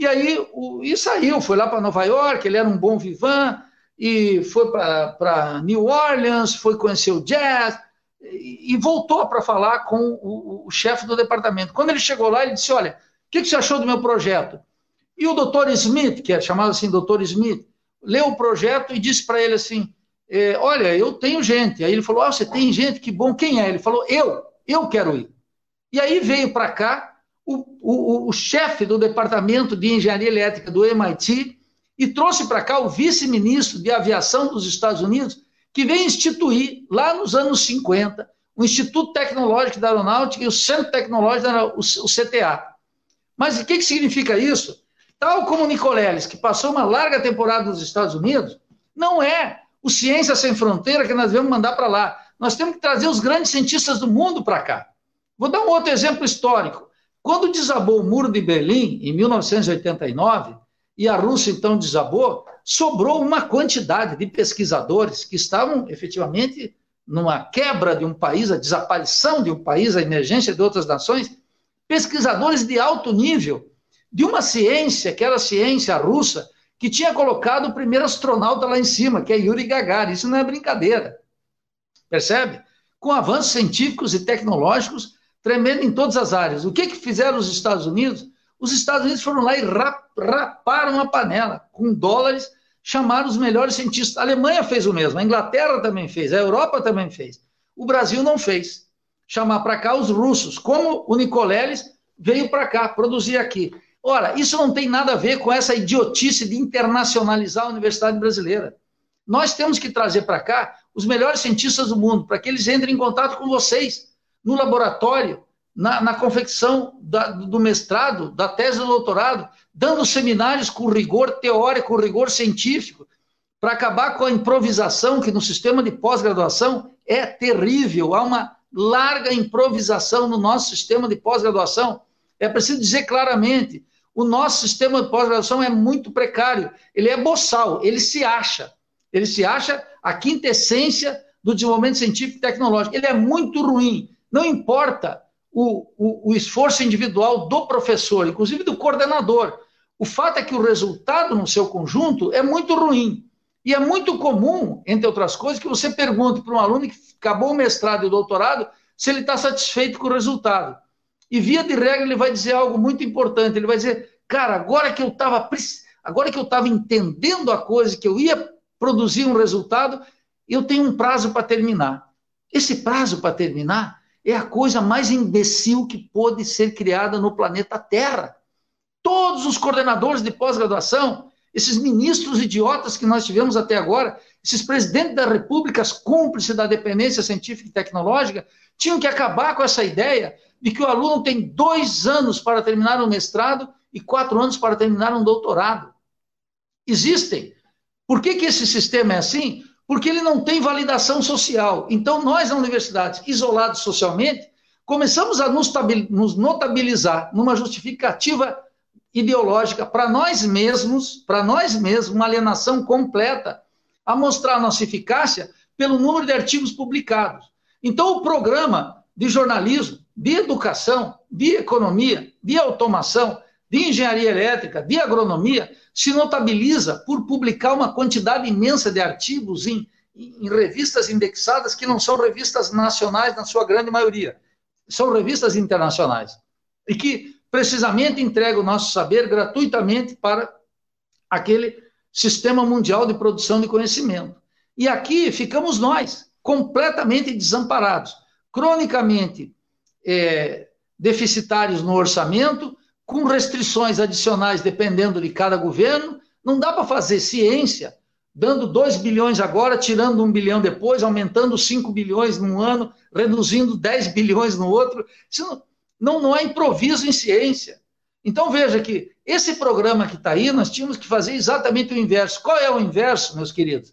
E aí o, e saiu, foi lá para Nova York, ele era um bom vivan, e foi para New Orleans, foi conhecer o jazz, e, e voltou para falar com o, o, chefe do departamento. Quando ele chegou lá, ele disse: Olha, o que, que você achou do meu projeto? E o doutor Smith, que é chamado assim doutor Smith, leu o projeto e disse para ele assim: é, Olha, eu tenho gente. Aí ele falou: Ah, você tem gente, que bom. Quem é? Ele falou: Eu, eu quero ir. E aí veio para cá o, o, o chefe do departamento de engenharia elétrica do MIT e trouxe para cá o vice-ministro de aviação dos Estados Unidos, que veio instituir, lá nos anos 50, o Instituto Tecnológico da Aeronáutica e o Centro Tecnológico, da, o, o CTA. Mas o que, que significa isso? Tal como Nicoleles, que passou uma larga temporada nos Estados Unidos, não é o Ciência Sem Fronteira que nós devemos mandar para lá. Nós temos que trazer os grandes cientistas do mundo para cá. Vou dar um outro exemplo histórico. Quando desabou o muro de Berlim, em 1989, e a Rússia então desabou, sobrou uma quantidade de pesquisadores que estavam efetivamente numa quebra de um país, a desaparição de um país, a emergência de outras nações, pesquisadores de alto nível, de uma ciência, que era a ciência russa, que tinha colocado o primeiro astronauta lá em cima, que é Yuri Gagarin. Isso não é brincadeira. Percebe? Com avanços científicos e tecnológicos tremendo em todas as áreas. O que, que fizeram os Estados Unidos? Os Estados Unidos foram lá e raparam a panela com dólares, chamaram os melhores cientistas. A Alemanha fez o mesmo, a Inglaterra também fez, a Europa também fez. O Brasil não fez. Chamar para cá os russos, como o Nicoleles veio para cá, produzir aqui. Ora, isso não tem nada a ver com essa idiotice de internacionalizar a universidade brasileira. Nós temos que trazer para cá os melhores cientistas do mundo, para que eles entrem em contato com vocês, no laboratório, na, na confecção da, do mestrado, da tese do doutorado, dando seminários com rigor teórico, com rigor científico, para acabar com a improvisação, que no sistema de pós-graduação é terrível. Há uma larga improvisação no nosso sistema de pós-graduação. É preciso dizer claramente: o nosso sistema de pós-graduação é muito precário, ele é boçal, ele se acha. Ele se acha a quintessência do desenvolvimento científico e tecnológico. Ele é muito ruim. Não importa o, o, o, esforço individual do professor, inclusive do coordenador. O fato é que o resultado no seu conjunto é muito ruim. E é muito comum, entre outras coisas, que você pergunte para um aluno que acabou o mestrado e o doutorado se ele está satisfeito com o resultado. E via de regra ele vai dizer algo muito importante. Ele vai dizer, cara, agora que eu estava agora que eu estava entendendo a coisa, que eu ia produzir um resultado, eu tenho um prazo para terminar. Esse prazo para terminar é a coisa mais imbecil que pode ser criada no planeta Terra. Todos os coordenadores de pós-graduação, esses ministros idiotas que nós tivemos até agora, esses presidentes da repúblicas cúmplices da dependência científica e tecnológica, tinham que acabar com essa ideia de que o aluno tem dois anos para terminar um mestrado e quatro anos para terminar um doutorado. Estém. Por que, que esse sistema é assim? Porque ele não tem validação social. Então, nós, na universidade, isolados socialmente, começamos a nos notabilizar numa justificativa ideológica para nós mesmos, para nós mesmos, uma alienação completa, a mostrar nossa eficácia pelo número de artigos publicados. Então, o programa de jornalismo, de educação, de economia, de automação, de engenharia elétrica, de agronomia, se notabiliza por publicar uma quantidade imensa de artigos em, em revistas indexadas que não são revistas nacionais na sua grande maioria, são revistas internacionais e que precisamente entregam o nosso saber gratuitamente para aquele sistema mundial de produção de conhecimento. E aqui ficamos nós, completamente desamparados, cronicamente é, deficitários no orçamento, com restrições adicionais dependendo de cada governo. Não dá para fazer ciência dando 2 bilhões agora, tirando 1 um bilhão depois, aumentando 5 bilhões num ano, reduzindo 10 bilhões no outro. Isso não, não, não é improviso em ciência. Então veja que esse programa que está aí, nós tínhamos que fazer exatamente o inverso. Qual é o inverso, meus queridos?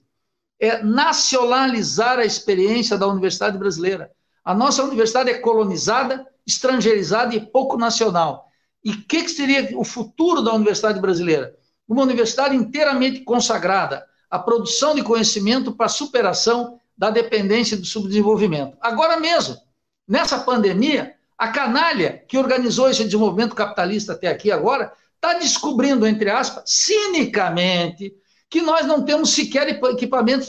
É nacionalizar a experiência da universidade brasileira. A nossa universidade é colonizada, estrangeirizada e pouco nacional. E o que, que seria o futuro da universidade brasileira? Uma universidade inteiramente consagrada à produção de conhecimento para superação da dependência do subdesenvolvimento. Agora mesmo, nessa pandemia, a canalha que organizou esse desenvolvimento capitalista até aqui agora está descobrindo, entre aspas, cinicamente, que nós não temos sequer equipamentos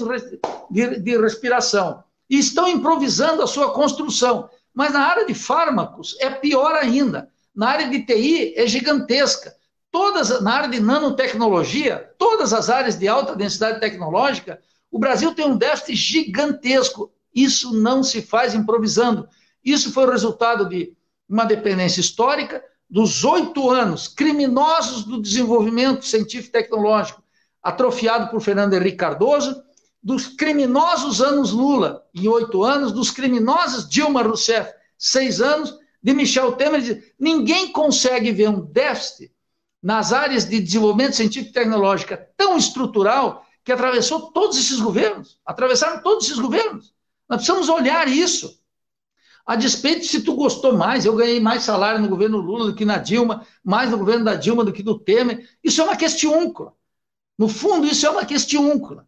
de respiração. E estão improvisando a sua construção. Mas na área de fármacos é pior ainda. Na área de TI é gigantesca. Todas, na área de nanotecnologia, todas as áreas de alta densidade tecnológica, o Brasil tem um déficit gigantesco. Isso não se faz improvisando. Isso foi o resultado de uma dependência histórica, dos oito anos criminosos do desenvolvimento científico e tecnológico, atrofiado por Fernando Henrique Cardoso, dos criminosos anos Lula, em oito anos, dos criminosos Dilma Rousseff, seis anos, de Michel Temer, diz, ninguém consegue ver um déficit nas áreas de desenvolvimento científico e tecnológico tão estrutural que atravessou todos esses governos, atravessaram todos esses governos. Nós precisamos olhar isso. A despeito se tu gostou mais, eu ganhei mais salário no governo Lula do que na Dilma, mais no governo da Dilma do que do Temer, isso é uma questiúncula. No fundo, isso é uma questão.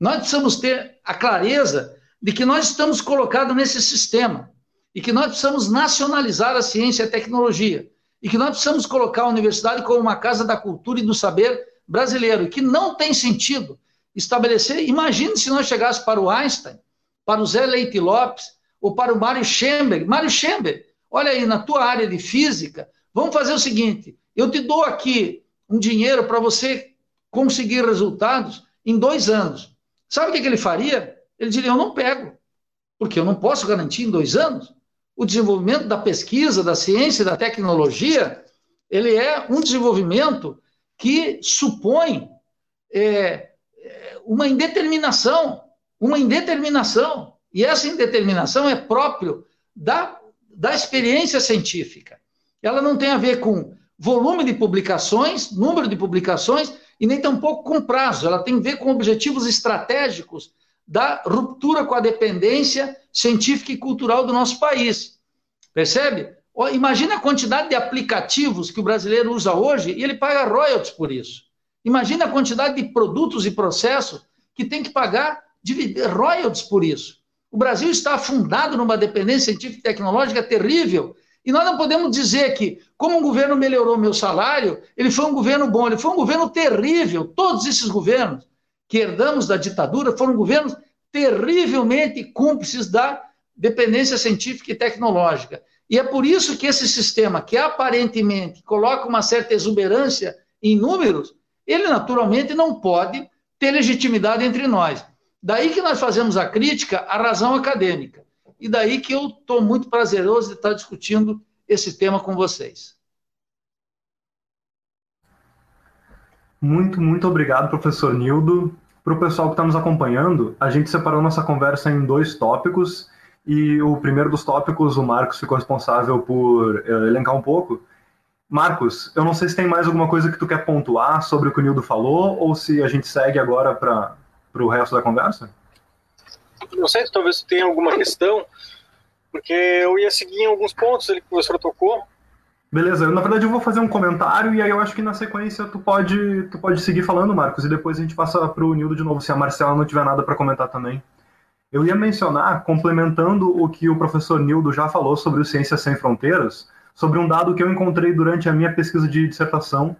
Nós precisamos ter a clareza de que nós estamos colocados nesse sistema e que nós precisamos nacionalizar a ciência e a tecnologia e que nós precisamos colocar a universidade como uma casa da cultura e do saber brasileiro e que não tem sentido estabelecer. Imagine se nós chegássemos para o Einstein, para o Zé Leite Lopes ou para o Mário Schemberg. Mário Schemberg, olha aí, na tua área de física, vamos fazer o seguinte: eu te dou aqui um dinheiro para você conseguir resultados em dois anos. Sabe o que ele faria? Ele diria: eu não pego, porque eu não posso garantir em dois anos. O desenvolvimento da pesquisa, da ciência e da tecnologia, ele é um desenvolvimento que supõe é, é uma indeterminação, uma indeterminação. E essa indeterminação é próprio da, da experiência científica. Ela não tem a ver com volume de publicações, número de publicações, e nem tampouco com prazo. Ela tem a ver com objetivos estratégicos da ruptura com a dependência científica e cultural do nosso país. Percebe? Imagina a quantidade de aplicativos que o brasileiro usa hoje e ele paga royalties por isso. Imagina a quantidade de produtos e processos que tem que pagar royalties por isso. O Brasil está afundado numa dependência científica e tecnológica terrível. E nós não podemos dizer que, como o governo melhorou meu salário, ele foi um governo bom, ele foi um governo terrível. Todos esses governos que herdamos da ditadura foram governos terrivelmente cúmplices da dependência científica e tecnológica. E é por isso que esse sistema, que aparentemente coloca uma certa exuberância em números, ele naturalmente não pode ter legitimidade entre nós. Daí que nós fazemos a crítica à razão acadêmica. E daí que eu estou muito prazeroso de estar discutindo esse tema com vocês. Muito, muito obrigado, professor Nildo. Para o pessoal que está nos acompanhando, a gente separou nossa conversa em dois tópicos. E o primeiro dos tópicos, o Marcos ficou responsável por uh, elencar um pouco. Marcos, eu não sei se tem mais alguma coisa que tu quer pontuar sobre o que o Nildo falou, ou se a gente segue agora para o resto da conversa. Não sei, talvez tenha alguma questão, porque eu ia seguir em alguns pontos ali que o professor tocou. Beleza, na verdade eu vou fazer um comentário e aí eu acho que na sequência tu pode, tu pode seguir falando, Marcos, e depois a gente passa para o Nildo de novo, se a Marcela não tiver nada para comentar também. Eu ia mencionar, complementando o que o professor Nildo já falou sobre o Ciências Sem Fronteiras, sobre um dado que eu encontrei durante a minha pesquisa de dissertação.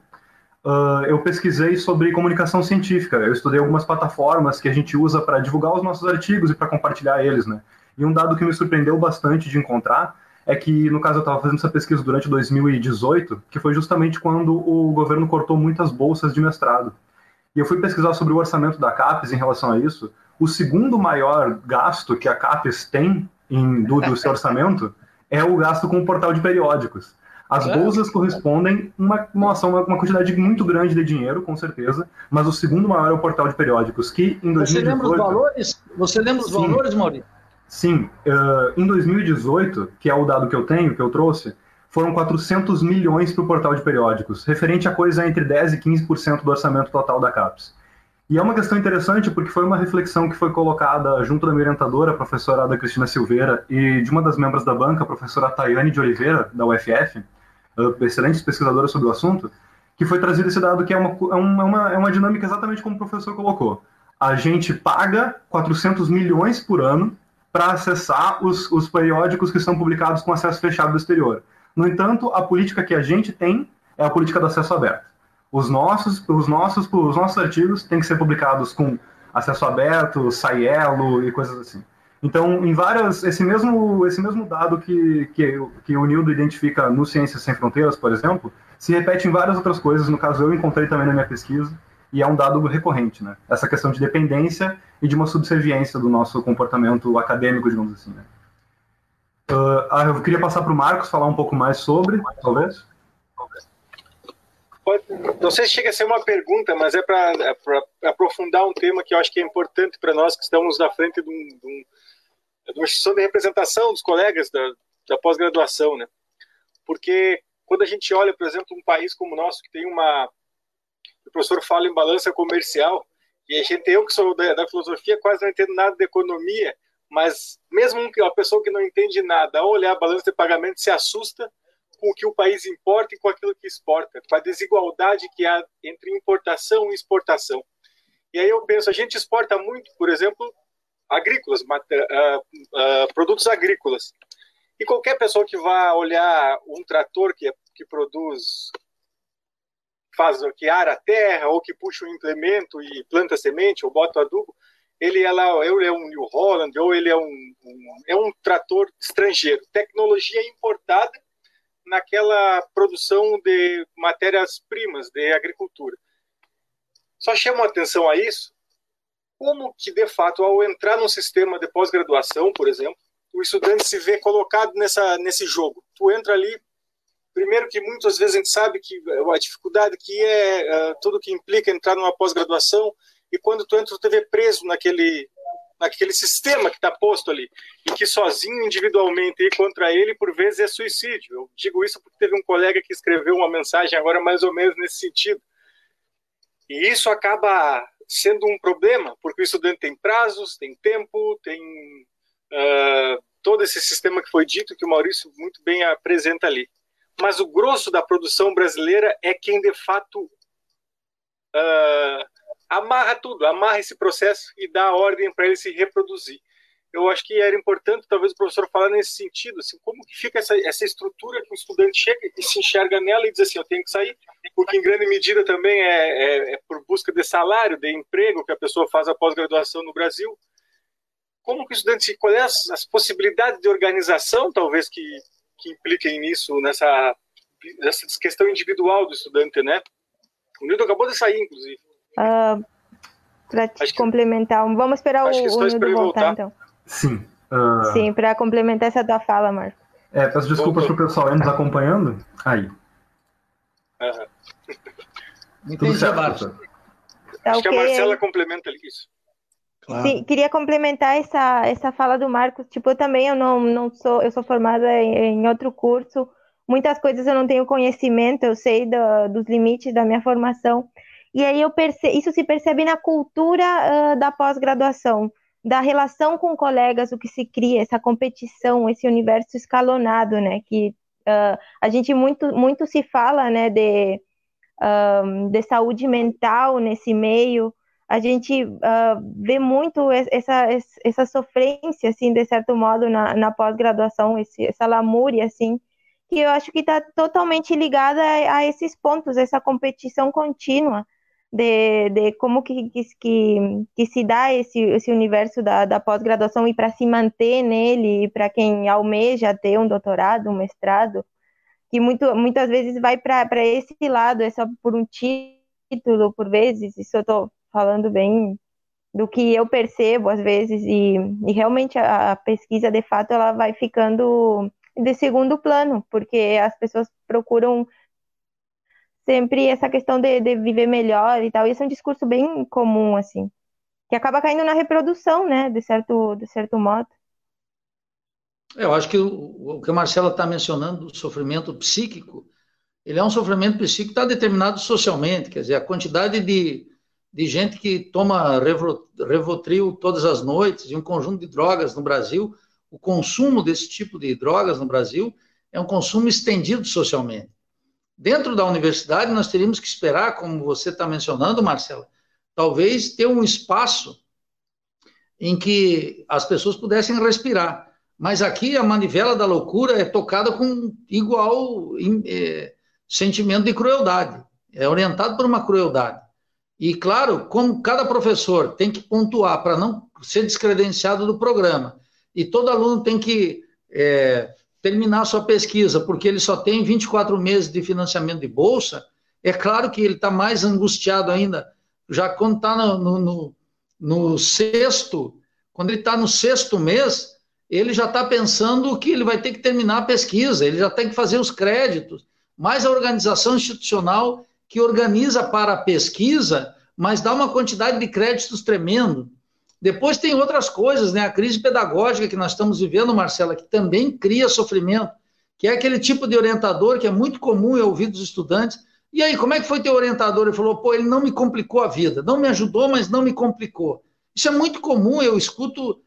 Uh, eu pesquisei sobre comunicação científica. Eu estudei algumas plataformas que a gente usa para divulgar os nossos artigos e para compartilhar eles, né? E um dado que me surpreendeu bastante de encontrar é que, no caso, eu estava fazendo essa pesquisa durante 2018, que foi justamente quando o governo cortou muitas bolsas de mestrado. E eu fui pesquisar sobre o orçamento da CAPES em relação a isso, o segundo maior gasto que a CAPES tem em, do, do seu orçamento é o gasto com o portal de periódicos. As é. bolsas correspondem uma, nossa, uma, uma, quantidade muito grande de dinheiro, com certeza, mas o segundo maior é o portal de periódicos, que em 2018... Você lembra os valores, Você lembra os sim, valores Maurício? Sim. Uh, em 2018, que é o dado que eu tenho, que eu trouxe, foram 400 milhões para o portal de periódicos, referente a coisa entre 10% e 15% do orçamento total da CAPES. E é uma questão interessante porque foi uma reflexão que foi colocada junto da minha orientadora, a professora Ada Cristina Silveira, e de uma das membros da banca, a professora Tayane de Oliveira, da UFF, excelentes pesquisadora sobre o assunto, que foi trazido esse dado que é uma, é uma, é uma dinâmica exatamente como o professor colocou. A gente paga 400 milhões por ano para acessar os, os periódicos que são publicados com acesso fechado do exterior. No entanto, a política que a gente tem é a política do acesso aberto. Os nossos, os nossos, os nossos artigos têm que ser publicados com acesso aberto, Saielo e coisas assim. Então, em várias, esse mesmo, esse mesmo dado que, que, que o Nildo identifica no Ciências Sem Fronteiras, por exemplo, se repete em várias outras coisas. No caso, eu encontrei também na minha pesquisa, e é um dado recorrente, né? Essa questão de dependência e de uma subserviência do nosso comportamento acadêmico, digamos assim, né? Uh, eu queria passar para o Marcos falar um pouco mais sobre, talvez não sei se chega a ser uma pergunta, mas é para é aprofundar um tema que eu acho que é importante para nós que estamos na frente de, um, de, um, de uma instituição de representação dos colegas da, da pós-graduação, né? Porque quando a gente olha, por exemplo, um país como o nosso, que tem uma. Professor fala em balança comercial, e a gente, eu que sou da, da filosofia, quase não entendo nada de economia, mas mesmo uma pessoa que não entende nada, ao olhar a balança de pagamento, se assusta com o que o país importa e com aquilo que exporta, com a desigualdade que há entre importação e exportação. E aí eu penso, a gente exporta muito, por exemplo, agrícolas, uh, uh, produtos agrícolas. E qualquer pessoa que vá olhar um trator que, que produz, faz, que ara a terra, ou que puxa um implemento e planta semente, ou bota adubo, ele é lá, ele é um New Holland, ou ele é um, um é um trator estrangeiro. Tecnologia importada naquela produção de matérias-primas de agricultura. Só chama atenção a isso como que, de fato, ao entrar num sistema de pós-graduação, por exemplo, o estudante se vê colocado nessa, nesse jogo. Tu entra ali, primeiro que muitas vezes a gente sabe que a dificuldade que é uh, tudo que implica entrar numa pós-graduação, e quando tu entra, tu vê preso naquele, naquele sistema que está posto ali, e que sozinho, individualmente, ir contra ele, por vezes é suicídio. Eu digo isso porque teve um colega que escreveu uma mensagem agora mais ou menos nesse sentido. E isso acaba sendo um problema, porque o estudante tem prazos, tem tempo, tem uh, todo esse sistema que foi dito, que o Maurício muito bem apresenta ali. Mas o grosso da produção brasileira é quem de fato uh, amarra tudo, amarra esse processo e dá ordem para ele se reproduzir. Eu acho que era importante, talvez, o professor falar nesse sentido, assim, como que fica essa, essa estrutura que o estudante chega e se enxerga nela e diz assim, eu tenho que sair, porque em grande medida também é, é, é por busca de salário, de emprego que a pessoa faz a pós-graduação no Brasil. Como que o estudante, quais é as, as possibilidades de organização, talvez, que, que impliquem nisso, nessa, nessa questão individual do estudante, né? O Nildo acabou de sair, inclusive. Uh, para te acho complementar, que, vamos esperar o, o Nildo voltar, voltar, então. Sim. Uh... Sim, para complementar essa tua fala, Marco. É, peço desculpas para o pessoal aí nos acompanhando. Aí. Uhum. Tudo certo, Marcos. Tá Acho okay. que a Marcela complementa isso. Claro. Sim, queria complementar essa, essa fala do Marcos. Tipo, eu também eu não, não sou, eu sou formada em, em outro curso. Muitas coisas eu não tenho conhecimento, eu sei do, dos limites da minha formação. E aí eu perce, isso se percebe na cultura uh, da pós-graduação, da relação com colegas, o que se cria, essa competição, esse universo escalonado, né? Que uh, a gente muito, muito se fala, né, de, uh, de saúde mental nesse meio, a gente uh, vê muito essa, essa sofrência, assim, de certo modo, na, na pós-graduação, essa lamúria, assim, que eu acho que está totalmente ligada a, a, esses pontos, essa competição contínua de, de como que, que, que, se dá esse, esse universo da, da pós-graduação e para se manter nele, para quem almeja ter um doutorado, um mestrado, que muito, muitas vezes vai para esse lado, é só por um título, por vezes, isso eu estou falando bem do que eu percebo às vezes, e, e realmente a, a pesquisa, de fato, ela vai ficando de segundo plano, porque as pessoas procuram sempre essa questão de, de viver melhor e tal. E esse é um discurso bem comum, assim, que acaba caindo na reprodução, né, de certo, de certo modo. Eu acho que o, o que a Marcela está mencionando, o sofrimento psíquico, ele é um sofrimento psíquico que está determinado socialmente, quer dizer, a quantidade de de gente que toma Revotril todas as noites e um conjunto de drogas no Brasil. O consumo desse tipo de drogas no Brasil é um consumo estendido socialmente. Dentro da universidade, nós teríamos que esperar, como você está mencionando, Marcela, talvez ter um espaço em que as pessoas pudessem respirar. Mas aqui a manivela da loucura é tocada com igual é, sentimento de crueldade, é orientado por uma crueldade. E, claro, como cada professor tem que pontuar para não ser descredenciado do programa, e todo aluno tem que é, terminar sua pesquisa, porque ele só tem 24 meses de financiamento de bolsa, é claro que ele está mais angustiado ainda, já quando está no, no, no, sexto, quando ele está no sexto mês, ele já está pensando que ele vai ter que terminar a pesquisa, ele já tem que fazer os créditos, mais a organização institucional que organiza para a pesquisa, mas dá uma quantidade de créditos tremendo. Depois tem outras coisas, né? A crise pedagógica que nós estamos vivendo, Marcela, que também cria sofrimento, que é aquele tipo de orientador que é muito comum eu ouvir dos estudantes. E aí, como é que foi teu orientador? Ele falou, pô, ele não me complicou a vida, não me ajudou, mas não me complicou. Isso é muito comum, eu escuto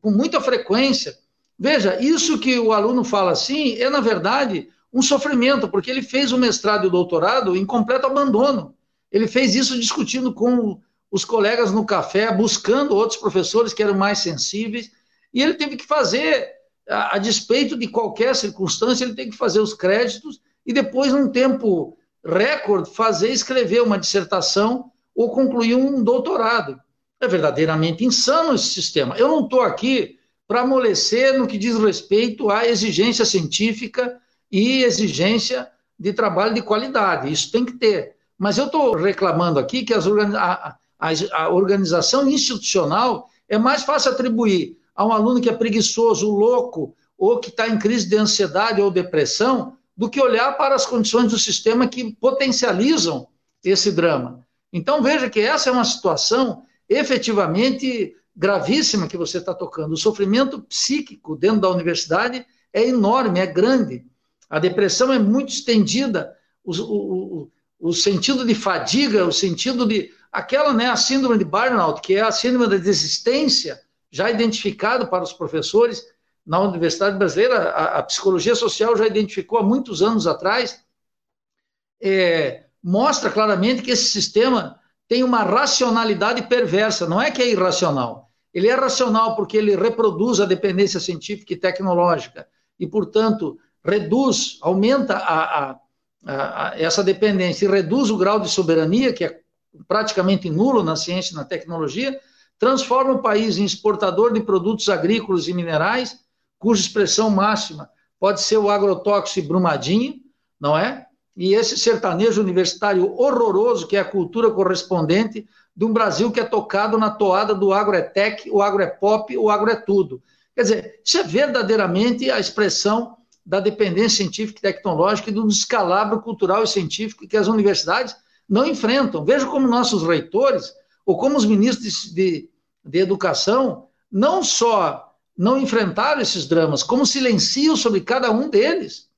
com muita frequência. Veja, isso que o aluno fala assim é, na verdade, um sofrimento, porque ele fez o mestrado e o doutorado em completo abandono. Ele fez isso discutindo com os colegas no café, buscando outros professores que eram mais sensíveis, e ele teve que fazer, a, a despeito de qualquer circunstância, ele tem que fazer os créditos e depois, num tempo recorde, fazer escrever uma dissertação ou concluir um doutorado. É verdadeiramente insano esse sistema. Eu não estou aqui para amolecer no que diz respeito à exigência científica e exigência de trabalho de qualidade. Isso tem que ter. Mas eu estou reclamando aqui que as a, a, a organização institucional é mais fácil atribuir a um aluno que é preguiçoso, louco, ou que está em crise de ansiedade ou depressão, do que olhar para as condições do sistema que potencializam esse drama. Então, veja que essa é uma situação efetivamente gravíssima que você está tocando. O sofrimento psíquico dentro da universidade é enorme, é grande. A depressão é muito estendida. O, o, o sentido de fadiga, o sentido de. Aquela, né, a síndrome de burnout, que é a síndrome da desistência, já identificado para os professores na Universidade Brasileira, a, a psicologia social já identificou há muitos anos atrás, é, mostra claramente que esse sistema tem uma racionalidade perversa, não é que é irracional. Ele é racional porque ele reproduz a dependência científica e tecnológica e, portanto, reduz, aumenta a, a, essa dependência e reduz o grau de soberania, que é praticamente nulo na ciência e na tecnologia, transforma o país em exportador de produtos agrícolas e minerais, cuja expressão máxima pode ser o agrotóxico Brumadinho, não é? E esse sertanejo universitário horroroso, que é a cultura correspondente de um Brasil que é tocado na toada do agro é tech, o agro é pop, o agro é tudo. Quer dizer, isso é verdadeiramente a expressão da dependência científica e tecnológica e do descalabro cultural e científico que as universidades não enfrentam. Veja como nossos reitores, ou como os ministros de, de educação, não só não enfrentaram esses dramas, como silenciam sobre cada um deles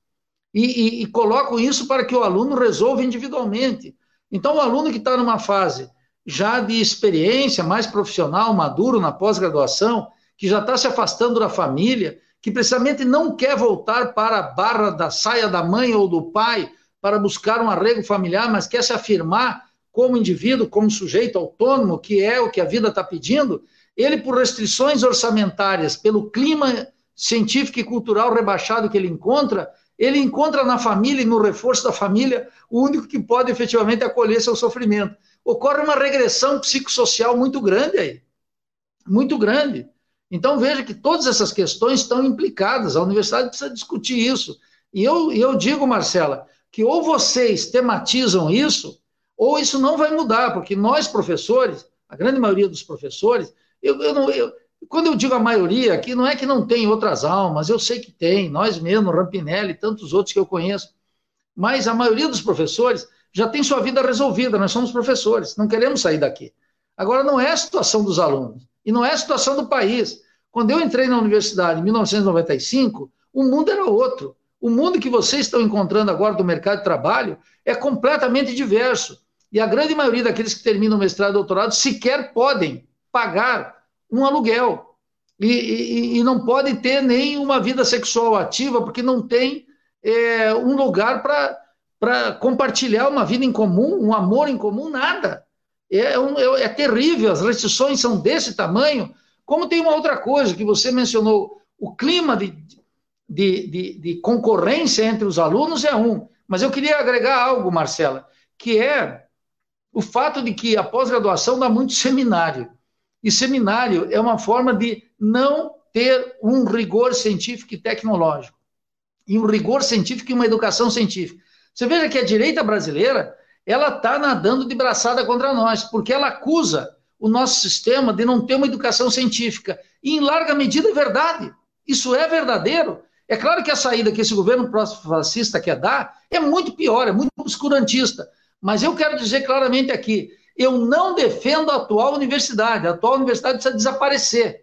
e, e, e colocam isso para que o aluno resolva individualmente. Então, o aluno que está numa fase já de experiência, mais profissional, maduro na pós-graduação, que já está se afastando da família, que precisamente não quer voltar para a barra da saia da mãe ou do pai para buscar um arrego familiar, mas quer se afirmar como indivíduo, como sujeito autônomo, que é o que a vida está pedindo, ele, por restrições orçamentárias, pelo clima científico e cultural rebaixado que ele encontra, ele encontra na família e no reforço da família o único que pode efetivamente acolher seu sofrimento. Ocorre uma regressão psicossocial muito grande aí. Muito grande. Então veja que todas essas questões estão implicadas, a universidade precisa discutir isso. E eu, eu digo, Marcela, que ou vocês tematizam isso, ou isso não vai mudar, porque nós, professores, a grande maioria dos professores, eu, eu não, eu, quando eu digo a maioria aqui, não é que não tem outras almas, eu sei que tem, nós mesmos, Rampinelli tantos outros que eu conheço, mas a maioria dos professores já tem sua vida resolvida, nós somos professores, não queremos sair daqui. Agora, não é a situação dos alunos, e não é a situação do país. Quando eu entrei na universidade em 1995, o mundo era outro. O mundo que vocês estão encontrando agora do mercado de trabalho é completamente diverso. E a grande maioria daqueles que terminam mestrado e doutorado sequer podem pagar um aluguel. E, e, e, não pode ter nem uma vida sexual ativa, porque não tem é, um lugar para compartilhar uma vida em comum, um amor em comum, nada. É, um, é, é, terrível, as restrições são desse tamanho. Como tem uma outra coisa que você mencionou, o clima de, de, de, de concorrência entre os alunos é um. Mas eu queria agregar algo, Marcela, que é o fato de que a pós-graduação dá muito seminário. E seminário é uma forma de não ter um rigor científico e tecnológico. E um rigor científico e uma educação científica. Você veja que a direita brasileira, ela está nadando de braçada contra nós, porque ela acusa o nosso sistema de não ter uma educação científica. E, em larga medida, é verdade. Isso é verdadeiro. É claro que a saída que esse governo fascista quer dar é muito pior, é muito obscurantista. Mas eu quero dizer claramente aqui: eu não defendo a atual universidade. A atual universidade precisa desaparecer.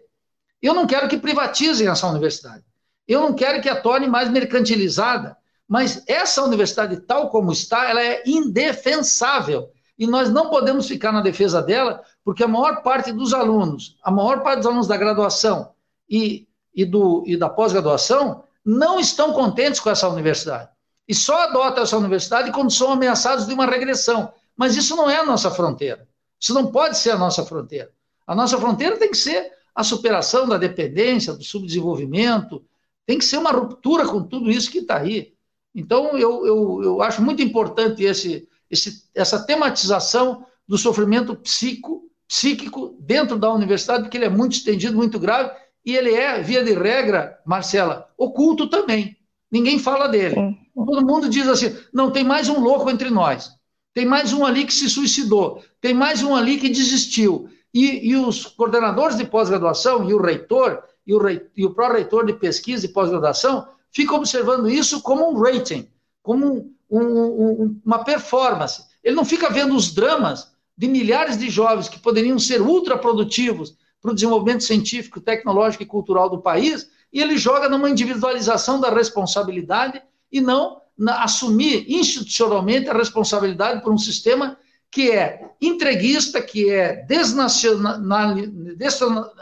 Eu não quero que privatizem essa universidade. Eu não quero que a torne mais mercantilizada. Mas essa universidade, tal como está, ela é indefensável. E nós não podemos ficar na defesa dela, porque a maior parte dos alunos, a maior parte dos alunos da graduação e, e, do, e da pós-graduação, não estão contentes com essa universidade. E só adotam essa universidade quando são ameaçados de uma regressão. Mas isso não é a nossa fronteira. Isso não pode ser a nossa fronteira. A nossa fronteira tem que ser a superação da dependência, do subdesenvolvimento, tem que ser uma ruptura com tudo isso que está aí. Então, eu, eu, eu acho muito importante esse, esse, essa tematização do sofrimento psico, psíquico dentro da universidade, porque ele é muito estendido, muito grave, e ele é, via de regra, Marcela, oculto também. Ninguém fala dele. Todo mundo diz assim: não, tem mais um louco entre nós. Tem mais um ali que se suicidou. Tem mais um ali que desistiu. E, e os coordenadores de pós-graduação e o reitor e o, rei, e o pró-reitor de pesquisa e pós-graduação ficam observando isso como um rating, como um, um, uma performance. Ele não fica vendo os dramas de milhares de jovens que poderiam ser ultra produtivos para o desenvolvimento científico, tecnológico e cultural do país, e ele joga numa individualização da responsabilidade e não na, assumir institucionalmente a responsabilidade por um sistema que é entreguista, que é desnacional,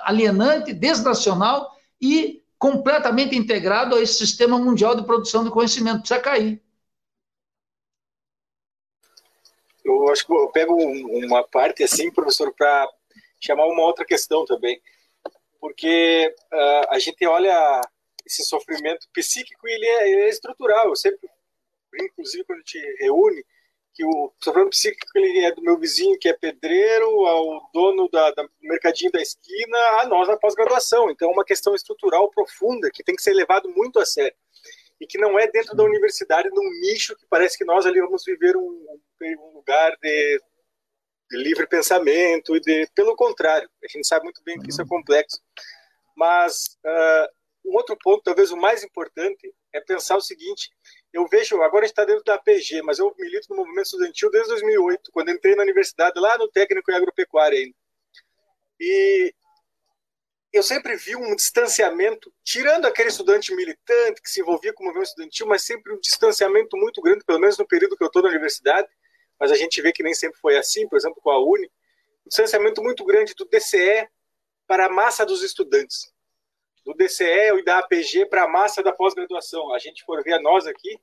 alienante, desnacional e completamente integrado a esse sistema mundial de produção de conhecimento. Precisa cair. Eu acho que eu pego uma parte assim, professor, para chamar uma outra questão também. Porque uh, a gente olha esse sofrimento psíquico e ele é, ele é estrutural. Eu sempre, inclusive, quando a gente reúne, que o sofrimento psíquico ele é do meu vizinho que é pedreiro, ao dono da, da, mercadinho da esquina, a nós na pós-graduação. Então é uma questão estrutural profunda que tem que ser levado muito a sério. E que não é dentro da universidade num nicho que parece que nós ali vamos viver um, um lugar de, de, livre pensamento e de pelo contrário a gente sabe muito bem que isso é complexo. Mas uh, um outro ponto talvez o mais importante é pensar o seguinte eu vejo, agora a gente está dentro da APG, mas eu milito no movimento estudantil desde 2008, quando entrei na universidade, lá no técnico em agropecuária ainda. E eu sempre vi um distanciamento, tirando aquele estudante militante que se envolvia com o movimento estudantil, mas sempre um distanciamento muito grande, pelo menos no período que eu estou na universidade, mas a gente vê que nem sempre foi assim, por exemplo, com a Uni, um distanciamento muito grande do DCE para a massa dos estudantes do DCE e da APG para a massa da pós-graduação. A gente for ver a nós aqui,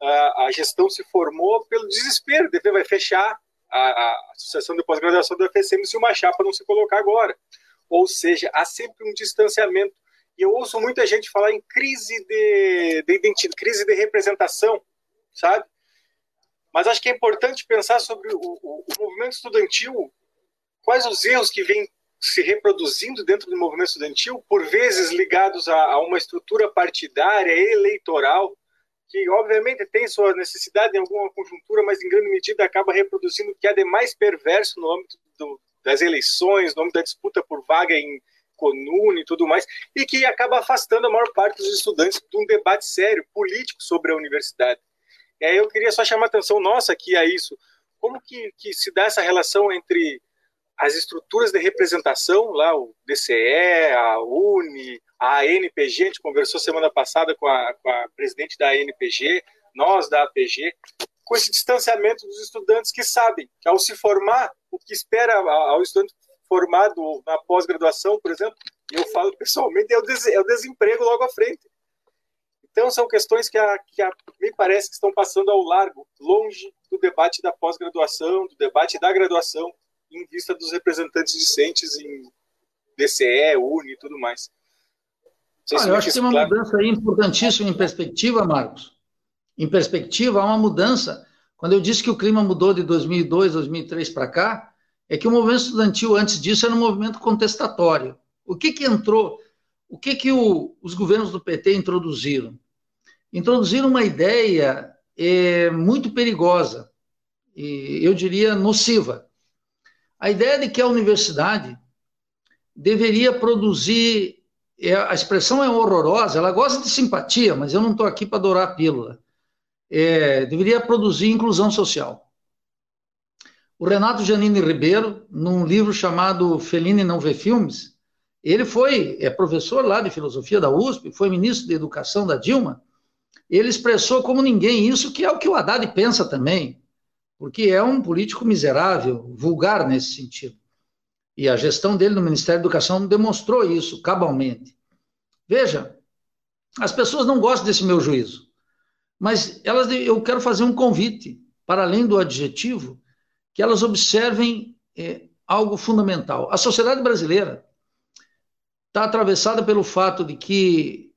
a, a, gestão se formou pelo desespero, depois vai fechar a, a associação de pós-graduação do FSM se uma chapa não se colocar agora. Ou seja, há sempre um distanciamento. E eu ouço muita gente falar em crise de, de identidade, crise de representação, sabe? Mas acho que é importante pensar sobre o, o, o movimento estudantil, quais os erros que vêm se reproduzindo dentro do movimento estudantil, por vezes ligados a, a, uma estrutura partidária, eleitoral, que obviamente tem sua necessidade em alguma conjuntura, mas em grande medida acaba reproduzindo o que há de mais perverso no âmbito do, das eleições, no âmbito da disputa por vaga em comune e tudo mais, e que acaba afastando a maior parte dos estudantes de um debate sério, político, sobre a universidade. E aí eu queria só chamar a atenção nossa aqui a isso. Como que, que se dá essa relação entre as estruturas de representação, lá o DCE, a UNE, a ANPG, a gente conversou semana passada com a, com a presidente da ANPG, nós da APG, com esse distanciamento dos estudantes que sabem que ao se formar, o que espera ao estudante formado na pós-graduação, por exemplo, e eu falo pessoalmente, é o, des é o desemprego logo à frente. Então, são questões que, a, que a, me parece que estão passando ao largo, longe do debate da pós-graduação, do debate da graduação, em vista dos representantes discentes em DCE, UNE e tudo mais. Ah, eu acho que tem uma claro. mudança importantíssima em perspectiva, Marcos. Em perspectiva, há uma mudança. Quando eu disse que o clima mudou de 2002, 2003 para cá, é que o movimento estudantil antes disso era um movimento contestatório. O que que entrou? O que que o, os governos do PT introduziram? Introduziram uma ideia é, muito perigosa, e eu diria nociva, a ideia de que a universidade deveria produzir, é, a expressão é horrorosa, ela gosta de simpatia, mas eu não estou aqui para adorar a pílula. É, deveria produzir inclusão social. O Renato Janine Ribeiro, num livro chamado Fellini Não Vê Filmes, ele foi é professor lá de filosofia da USP, foi ministro de educação da Dilma, ele expressou como ninguém isso, que é o que o Haddad pensa também porque é um político miserável, vulgar nesse sentido. E a gestão dele no Ministério da Educação demonstrou isso cabalmente. Veja, as pessoas não gostam desse meu juízo, mas elas, eu quero fazer um convite, para além do adjetivo, que elas observem é, algo fundamental. A sociedade brasileira está atravessada pelo fato de que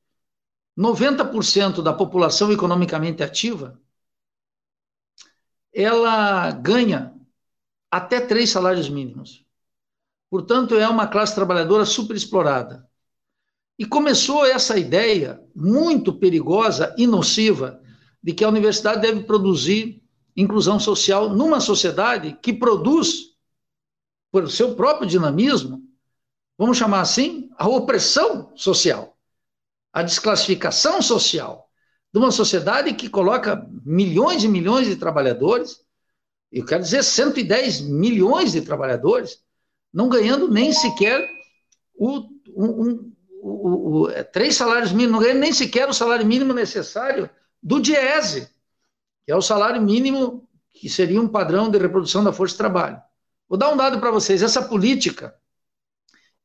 90% da população economicamente ativa ela ganha até três salários mínimos. Portanto, é uma classe trabalhadora superexplorada. E começou essa ideia muito perigosa e nociva de que a universidade deve produzir inclusão social numa sociedade que produz, por seu próprio dinamismo, vamos chamar assim, a opressão social, a desclassificação social de uma sociedade que coloca milhões e milhões de trabalhadores, eu quero dizer 110 milhões de trabalhadores, não ganhando nem sequer o, um, o, o, é, três salários mínimos, não ganhando nem sequer o salário mínimo necessário do DIESE, que é o salário mínimo que seria um padrão de reprodução da força de trabalho. Vou dar um dado para vocês: essa política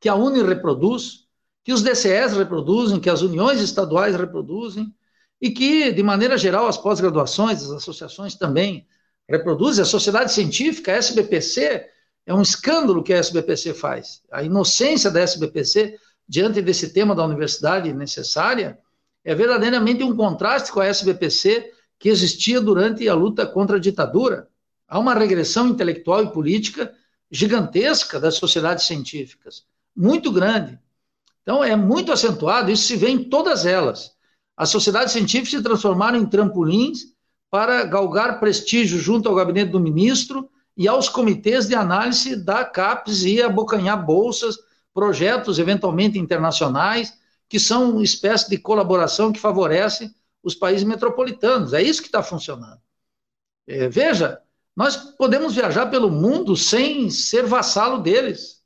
que a Uni reproduz, que os DCEs reproduzem, que as uniões estaduais reproduzem, e que, de maneira geral, as pós-graduações, as associações também reproduzem, a sociedade científica, a SBPC, é um escândalo que a SBPC faz. A inocência da SBPC diante desse tema da universidade necessária é verdadeiramente um contraste com a SBPC que existia durante a luta contra a ditadura. Há uma regressão intelectual e política gigantesca das sociedades científicas, muito grande. Então, é muito acentuado, isso se vê em todas elas. As sociedades científicas se transformaram em trampolins para galgar prestígio junto ao gabinete do ministro e aos comitês de análise da CAPES e abocanhar bolsas, projetos eventualmente internacionais, que são uma espécie de colaboração que favorece os países metropolitanos. É isso que está funcionando. É, veja, nós podemos viajar pelo mundo sem ser vassalo deles.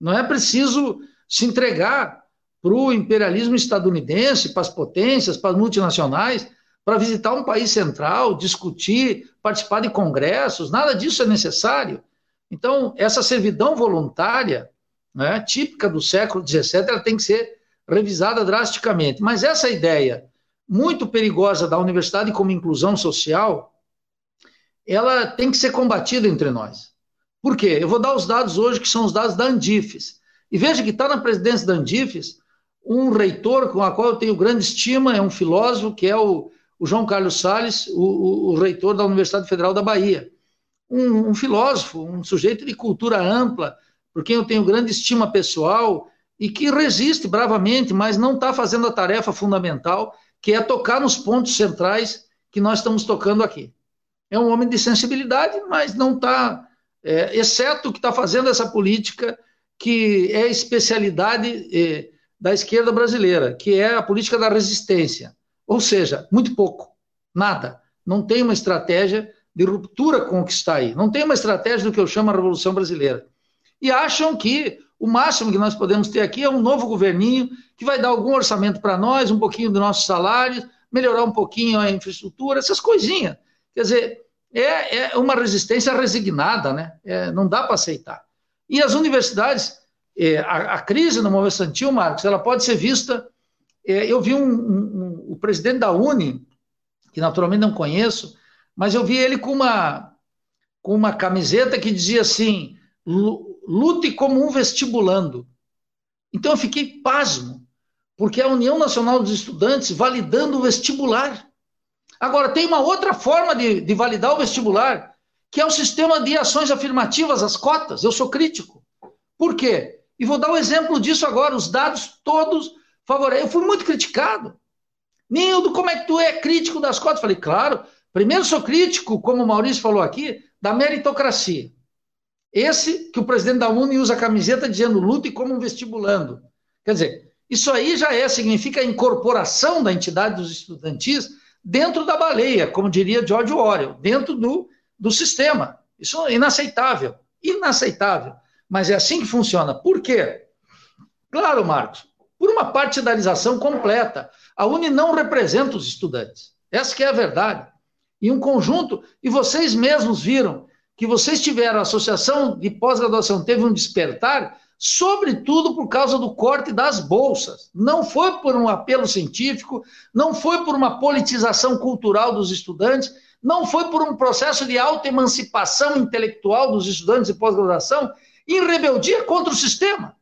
Não é preciso se entregar para o imperialismo estadunidense, para as potências, para as multinacionais, para visitar um país central, discutir, participar de congressos, nada disso é necessário. Então, essa servidão voluntária, né, típica do século XVII, ela tem que ser revisada drasticamente. Mas essa ideia muito perigosa da universidade como inclusão social, ela tem que ser combatida entre nós. Por quê? Eu vou dar os dados hoje, que são os dados da Andifes. E veja que está na presidência da Andifes um reitor com a qual eu tenho grande estima, é um filósofo, que é o o João Carlos Salles, o, o, o reitor da Universidade Federal da Bahia. Um, um, filósofo, um sujeito de cultura ampla, por quem eu tenho grande estima pessoal e que resiste bravamente, mas não está fazendo a tarefa fundamental, que é tocar nos pontos centrais que nós estamos tocando aqui. É um homem de sensibilidade, mas não está, é, exceto que está fazendo essa política que é especialidade é, da esquerda brasileira, que é a política da resistência. Ou seja, muito pouco, nada. Não tem uma estratégia de ruptura com o que está aí. Não tem uma estratégia do que eu chamo a Revolução Brasileira. E acham que o máximo que nós podemos ter aqui é um novo governinho que vai dar algum orçamento para nós, um pouquinho dos nossos salários, melhorar um pouquinho a infraestrutura, essas coisinhas. Quer dizer, é, é uma resistência resignada, né? É, não dá para aceitar. E as universidades, é, a, a, crise no movimento estudantil, Marcos, ela pode ser vista é, eu vi um, um, o presidente da Uni, que naturalmente não conheço, mas eu vi ele com uma, com uma camiseta que dizia assim: lute como um vestibulando. Então eu fiquei pasmo, porque a União Nacional dos Estudantes validando o vestibular. Agora, tem uma outra forma de, de validar o vestibular, que é o sistema de ações afirmativas, as cotas. Eu sou crítico. Por quê? E vou dar um exemplo disso agora. Os dados todos favorece. Eu fui muito criticado. Nildo, como é que tu é crítico das cotas? Falei, claro. Primeiro sou crítico, como o Maurício falou aqui, da meritocracia. Esse que o presidente da UNE usa a camiseta dizendo lute como um vestibulando. Quer dizer, isso aí já é, significa a incorporação da entidade dos estudantis dentro da baleia, como diria George Orwell, dentro do, do sistema. Isso é inaceitável. Inaceitável. Mas é assim que funciona. Por quê? Claro, Marcos, por uma partidarização completa. A Uni não representa os estudantes. Essa que é a verdade. E um conjunto, e vocês mesmos viram que vocês tiveram, a associação de pós-graduação teve um despertar, sobretudo por causa do corte das bolsas. Não foi por um apelo científico, não foi por uma politização cultural dos estudantes, não foi por um processo de autoemancipação intelectual dos estudantes de pós-graduação, em rebeldia contra o sistema.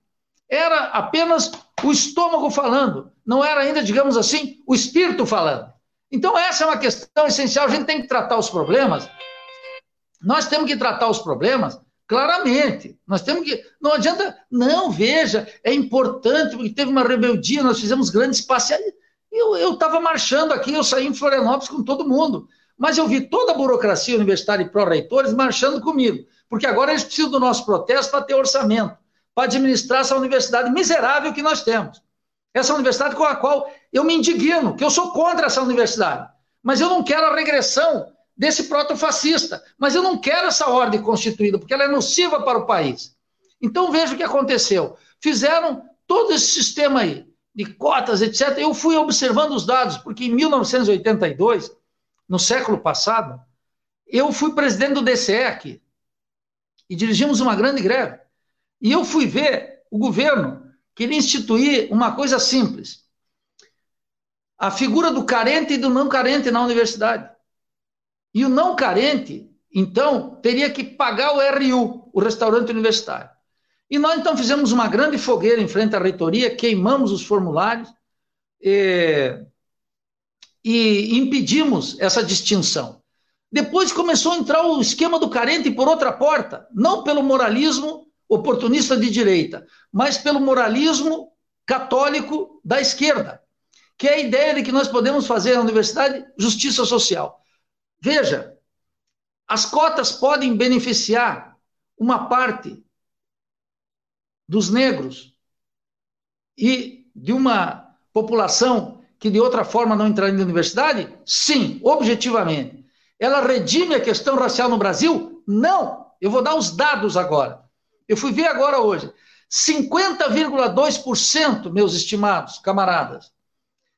Era apenas o estômago falando, não era ainda, digamos assim, o espírito falando. Então, essa é uma questão essencial. A gente tem que tratar os problemas. Nós temos que tratar os problemas claramente. Nós temos que. Não adianta. Não, veja, é importante, porque teve uma rebeldia, nós fizemos grandes passeadas. Eu estava marchando aqui, eu saí em Florianópolis com todo mundo. Mas eu vi toda a burocracia universitária e pró-reitores marchando comigo, porque agora eles precisam do nosso protesto para ter orçamento, para administrar essa universidade miserável que nós temos. Essa universidade com a qual eu me indigno, que eu sou contra essa universidade. Mas eu não quero a regressão desse protofascista. Mas eu não quero essa ordem constituída, porque ela é nociva para o país. Então veja o que aconteceu. Fizeram todo esse sistema aí, de cotas, etc. Eu fui observando os dados, porque em 1982, no século passado, eu fui presidente do DCE aqui. E dirigimos uma grande greve. E eu fui ver o governo queria instituir uma coisa simples: a figura do carente e do não carente na universidade. E o não carente, então, teria que pagar o RU, o restaurante universitário. E nós, então, fizemos uma grande fogueira em frente à reitoria, queimamos os formulários e, e impedimos essa distinção. Depois começou a entrar o esquema do carente por outra porta, não pelo moralismo oportunista de direita, mas pelo moralismo católico da esquerda, que é a ideia de que nós podemos fazer na universidade justiça social. Veja, as cotas podem beneficiar uma parte dos negros e de uma população que de outra forma não entraria na universidade? Sim, objetivamente. Ela redime a questão racial no Brasil? Não. Eu vou dar os dados agora. Eu fui ver agora hoje. 50,2%, meus estimados camaradas,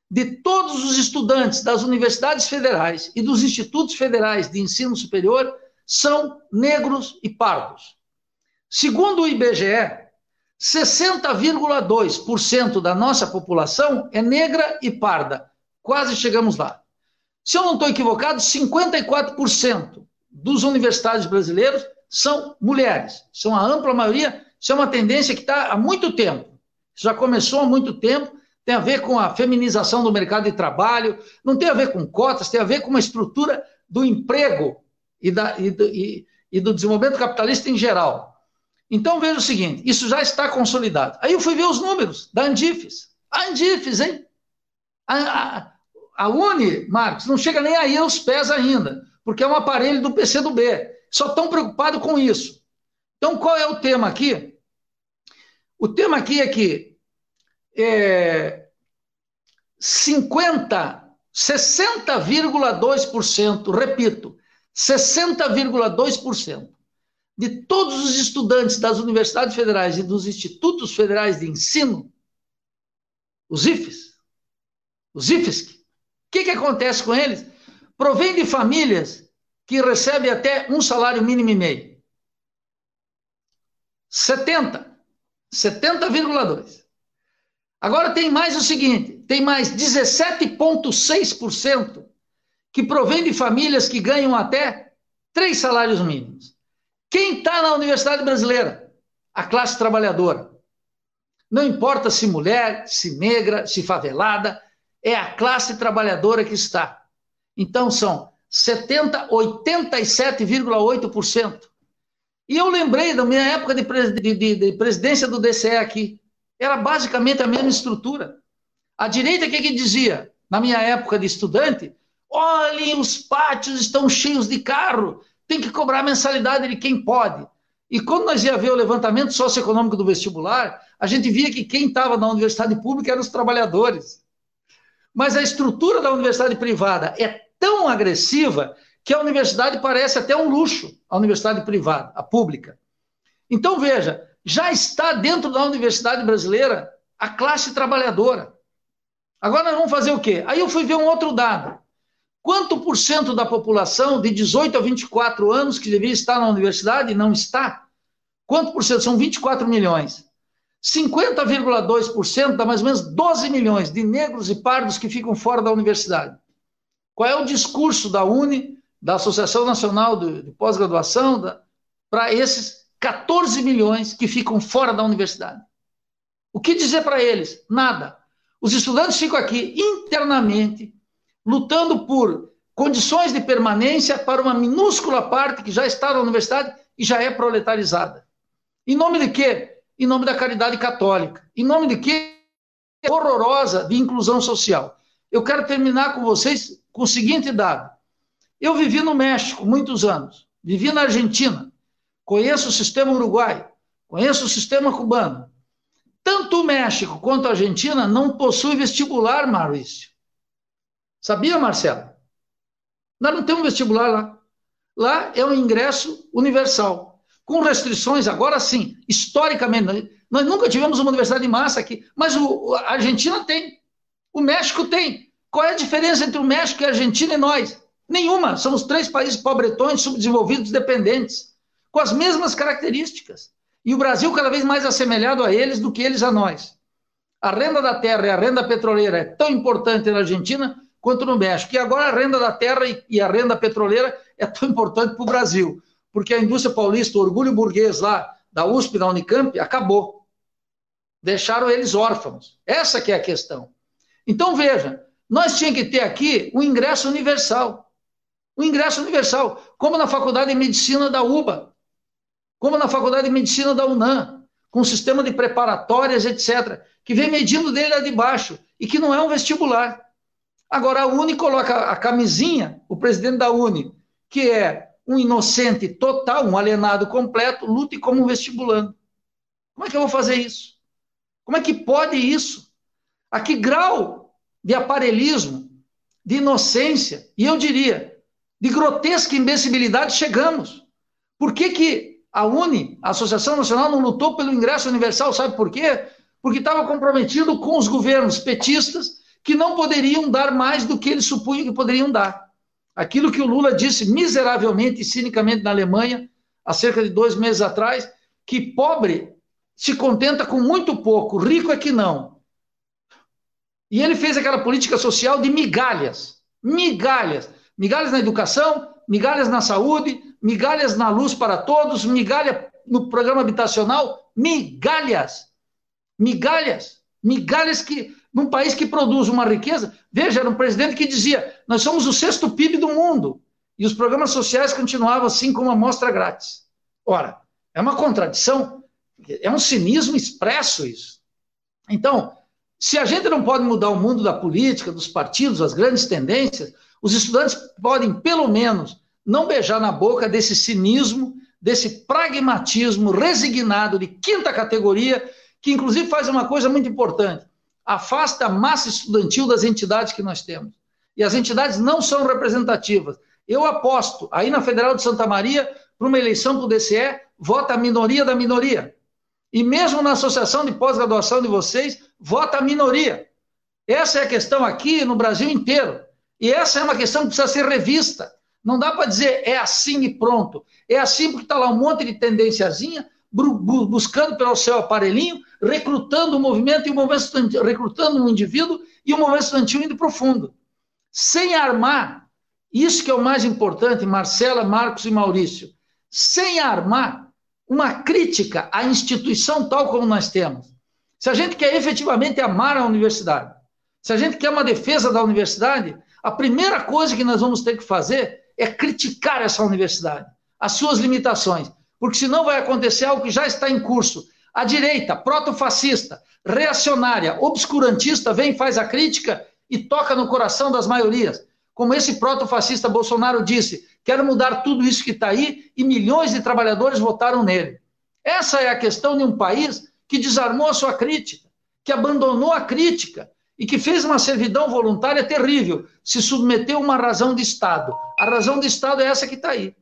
de todos os estudantes das universidades federais e dos institutos federais de ensino superior são negros e pardos. Segundo o IBGE, 60,2% da nossa população é negra e parda. Quase chegamos lá. Se eu não estou equivocado, 54% dos universitários brasileiros são mulheres. São a ampla maioria. Isso é uma tendência que está há muito tempo. Já começou há muito tempo. Tem a ver com a feminização do mercado de trabalho, não tem a ver com cotas, tem a ver com uma estrutura do emprego e, da, e, do, e, e do desenvolvimento capitalista em geral. Então veja o seguinte: isso já está consolidado. Aí eu fui ver os números da Andifes. A Andifes, hein? A, a, a Uni, Marcos, não chega nem aí aos pés ainda, porque é um aparelho do PCdoB só estão preocupados com isso. Então, qual é o tema aqui? O tema aqui é que é, 50, 60,2%, repito, 60,2% de todos os estudantes das universidades federais e dos institutos federais de ensino, os IFES, os IFESC, que, que acontece com eles? Provém de famílias que recebe até um salário mínimo e meio. 70. 70,2. Agora tem mais o seguinte: tem mais 17,6% que provém de famílias que ganham até três salários mínimos. Quem está na Universidade Brasileira? A classe trabalhadora. Não importa se mulher, se negra, se favelada, é a classe trabalhadora que está. Então são 70, 87,8%. E eu lembrei da minha época de, de, de, presidência do DCE aqui. Era basicamente a mesma estrutura. A direita, o que, que dizia? Na minha época de estudante, olhem, os pátios estão cheios de carro, tem que cobrar mensalidade de quem pode. E quando nós ia ver o levantamento socioeconômico do vestibular, a gente via que quem estava na universidade pública eram os trabalhadores. Mas a estrutura da universidade privada é tão agressiva que a universidade parece até um luxo, a universidade privada, a pública. Então, veja, já está dentro da universidade brasileira a classe trabalhadora. Agora nós vamos fazer o quê? Aí eu fui ver um outro dado. Quanto por cento da população de 18 a 24 anos que devia estar na universidade não está? Quanto por cento? São 24 milhões. 50,2% dá mais ou menos 12 milhões de negros e pardos que ficam fora da universidade. Qual é o discurso da UNE, da Associação Nacional de, de Pós-Graduação, para esses 14 milhões que ficam fora da universidade. O que dizer para eles? Nada. Os estudantes ficam aqui internamente, lutando por condições de permanência para uma minúscula parte que já está na universidade e já é proletarizada. Em nome de quê? Em nome da caridade católica. Em nome de quê? Horrorosa de inclusão social. Eu quero terminar com vocês com o seguinte dado. Eu vivi no México muitos anos, vivi na Argentina, conheço o sistema uruguai, conheço o sistema cubano. Tanto o México quanto a Argentina não possuem vestibular, Maurício. Sabia, Marcelo? Nós não temos vestibular lá. Lá é um ingresso universal, com restrições, agora sim, historicamente. Nós nunca tivemos uma universidade de massa aqui, mas o, a Argentina tem, o México tem. Qual é a diferença entre o México e a Argentina e nós? Nenhuma. Somos três países pobretões, subdesenvolvidos, dependentes, com as mesmas características. E o Brasil cada vez mais assemelhado a eles do que eles a nós. A renda da terra e a renda petroleira é tão importante na Argentina quanto no México. E agora a renda da terra e a renda petroleira é tão importante para o Brasil, porque a indústria paulista, o orgulho burguês lá da USP, da Unicamp, acabou. Deixaram eles órfãos. Essa que é a questão. Então veja, nós tínhamos que ter aqui um ingresso universal. Um ingresso universal, como na Faculdade de Medicina da UBA como na Faculdade de Medicina da UNAM, com sistema de preparatórias, etc., que vem medindo dele lá de baixo e que não é um vestibular. Agora, a Uni coloca a camisinha, o presidente da Uni, que é um inocente total, um alienado completo, lute como um vestibulando. Como é que eu vou fazer isso? Como é que pode isso? A que grau de aparelhismo, de inocência, e eu diria, de grotesca imbecilidade chegamos? Por que, que a UNE, a Associação Nacional, não lutou pelo ingresso universal, sabe por quê? Porque estava comprometido com os governos petistas que não poderiam dar mais do que eles supunham que poderiam dar. Aquilo que o Lula disse miseravelmente e cinicamente na Alemanha, há cerca de dois meses atrás, que pobre se contenta com muito pouco, rico é que não. E ele fez aquela política social de migalhas. Migalhas. Migalhas na educação, migalhas na saúde, migalhas na luz para todos, migalha no programa habitacional, migalhas. Migalhas. Migalhas que, num país que produz uma riqueza, veja, era um presidente que dizia: nós somos o sexto PIB do mundo. E os programas sociais continuavam assim com uma amostra grátis. Ora, é uma contradição, é um cinismo expresso isso. Então, se a gente não pode mudar o mundo da política, dos partidos, as grandes tendências, os estudantes podem, pelo menos, não beijar na boca desse cinismo, desse pragmatismo resignado de quinta categoria, que inclusive faz uma coisa muito importante: afasta a massa estudantil das entidades que nós temos. E as entidades não são representativas. Eu aposto, aí na Federal de Santa Maria, para uma eleição para o DCE, vota a minoria da minoria. E mesmo na associação de pós-graduação de vocês, vota a minoria. Essa é a questão aqui no Brasil inteiro. E essa é uma questão que precisa ser revista. Não dá para dizer é assim e pronto. É assim porque está lá um monte de tendenciazinha buscando pelo seu aparelhinho, recrutando o movimento e o movimento estudantil, recrutando um indivíduo e o movimento estudantil indo profundo. Sem armar, isso que é o mais importante, Marcela, Marcos e Maurício, sem armar uma crítica à instituição tal como nós temos. Se a gente quer efetivamente amar a universidade, se a gente quer uma defesa da universidade, a primeira coisa que nós vamos ter que fazer é criticar essa universidade, as suas limitações, porque senão vai acontecer algo que já está em curso. A direita, protofascista, reacionária, obscurantista, vem, faz a crítica e toca no coração das maiorias. Como esse protofascista Bolsonaro disse, quero mudar tudo isso que está aí e milhões de trabalhadores votaram nele. Essa é a questão de um país que desarmou a sua crítica, que abandonou a crítica, e que fez uma servidão voluntária terrível, se submeteu a uma razão de Estado. A razão de Estado é essa que está aí.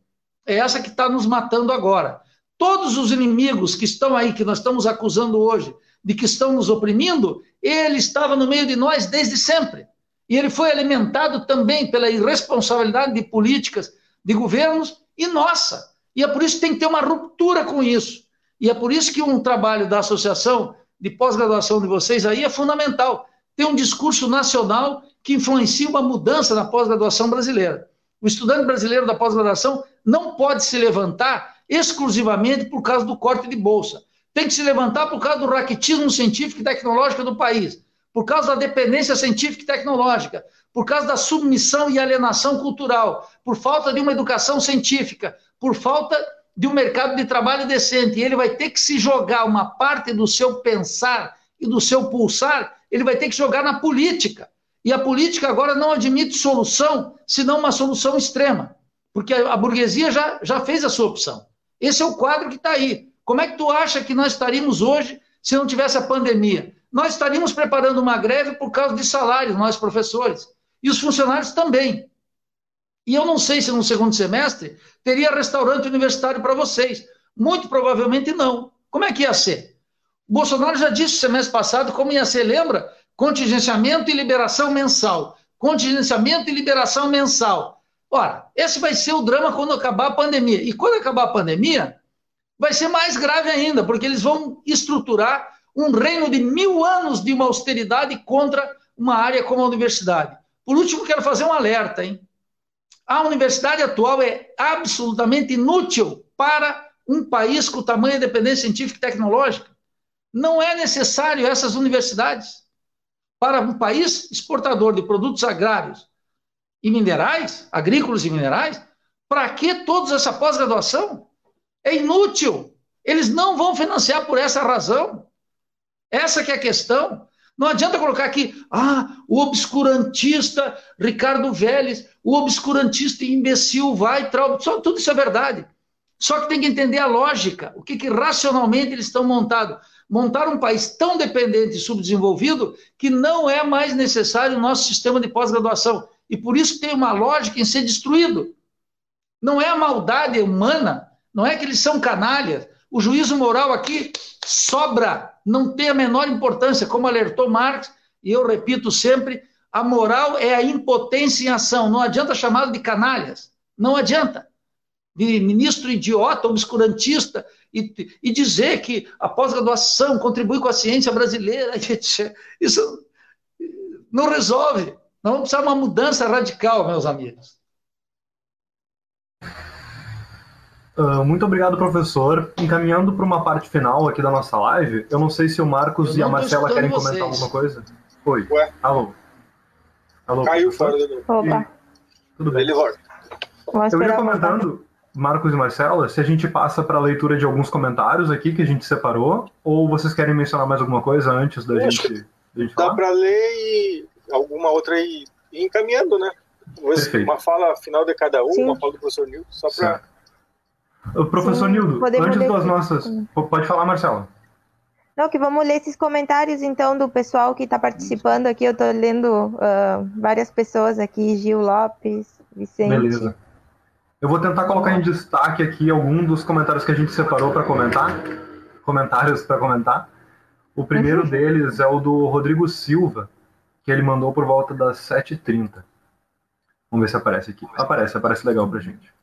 É essa que está nos matando agora. Todos os inimigos que estão aí, que nós estamos acusando hoje, de que estão nos oprimindo, ele estava no meio de nós desde sempre. E ele foi alimentado também pela irresponsabilidade de políticas, de governos e nossa. E é por isso que tem que ter uma ruptura com isso. E é por isso que um trabalho da associação de pós-graduação de vocês aí é fundamental tem um discurso nacional que influencia uma mudança na pós-graduação brasileira. O estudante brasileiro da pós-graduação não pode se levantar exclusivamente por causa do corte de bolsa. Tem que se levantar por causa do raquitismo científico e tecnológico do país, por causa da dependência científica e tecnológica, por causa da submissão e alienação cultural, por falta de uma educação científica, por falta de um mercado de trabalho decente. E ele vai ter que se jogar uma parte do seu pensar e do seu pulsar, ele vai ter que jogar na política. E a política agora não admite solução, senão uma solução extrema, porque a burguesia já, já fez a sua opção. Esse é o quadro que está aí. Como é que tu acha que nós estaríamos hoje se não tivesse a pandemia? Nós estaríamos preparando uma greve por causa de salários, nós professores, e os funcionários também. E eu não sei se no segundo semestre teria restaurante universitário para vocês. Muito provavelmente não. Como é que ia ser? O Bolsonaro já disse semestre passado como ia ser, lembra? Contingenciamento e liberação mensal. Contingenciamento e liberação mensal. Ora, esse vai ser o drama quando acabar a pandemia. E quando acabar a pandemia, vai ser mais grave ainda, porque eles vão estruturar um reino de mil anos de uma austeridade contra uma área como a universidade. Por último, quero fazer um alerta, hein? A universidade atual é absolutamente inútil para um país com tamanho de dependência científica e tecnológica. Não é necessário essas universidades para um país exportador de produtos agrários e minerais, agrícolas e minerais. Para que toda essa pós-graduação? É inútil. Eles não vão financiar por essa razão. Essa que é a questão. Não adianta colocar aqui, ah, o obscurantista Ricardo Vélez, o obscurantista imbecil vai, trau... Só, tudo isso é verdade. Só que tem que entender a lógica, o que, que racionalmente eles estão montados. Montar um país tão dependente e subdesenvolvido que não é mais necessário o nosso sistema de pós-graduação. E por isso tem uma lógica em ser destruído. Não é a maldade humana, não é que eles são canalhas. O juízo moral aqui sobra não tem a menor importância, como alertou Marx, e eu repito sempre, a moral é a impotência em ação, não adianta chamá-lo de canalhas, não adianta. De ministro idiota, obscurantista, e, e dizer que a pós-graduação contribui com a ciência brasileira, isso não resolve. Nós vamos precisar de uma mudança radical, meus amigos. Uh, muito obrigado, professor. Encaminhando para uma parte final aqui da nossa live, eu não sei se o Marcos e a Marcela querem comentar vocês. alguma coisa. Oi. Ué? Alô. Alô. Caiu fora do Opa. Tudo bem. Ele volta. Eu ia comentando, Marcos e Marcela, se a gente passa para a leitura de alguns comentários aqui que a gente separou, ou vocês querem mencionar mais alguma coisa antes da gente, da gente Dá para ler e alguma outra aí encaminhando, né? Uma fala final de cada um, Sim. uma fala do professor Nilton, só para Professor Sim, Nildo, antes das nossas. Pode falar, Marcela. Não, que vamos ler esses comentários, então, do pessoal que está participando aqui. Eu estou lendo uh, várias pessoas aqui, Gil Lopes, Vicente. Beleza. Eu vou tentar colocar em destaque aqui algum dos comentários que a gente separou para comentar. Comentários para comentar. O primeiro uhum. deles é o do Rodrigo Silva, que ele mandou por volta das 7h30. Vamos ver se aparece aqui. Aparece, aparece legal para gente.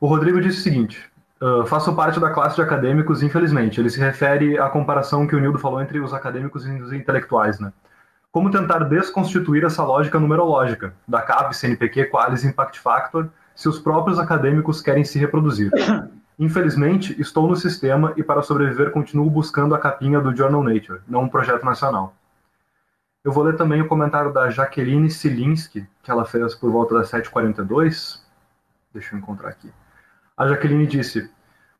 O Rodrigo disse o seguinte: uh, faço parte da classe de acadêmicos, infelizmente. Ele se refere à comparação que o Nildo falou entre os acadêmicos e os intelectuais, né? Como tentar desconstituir essa lógica numerológica da CAP, CNPq, Qualis Impact Factor, se os próprios acadêmicos querem se reproduzir? Infelizmente, estou no sistema e para sobreviver continuo buscando a capinha do Journal Nature, não um projeto nacional. Eu vou ler também o comentário da Jaqueline Silinski, que ela fez por volta das 7h42. Deixa eu encontrar aqui. A Jaqueline disse: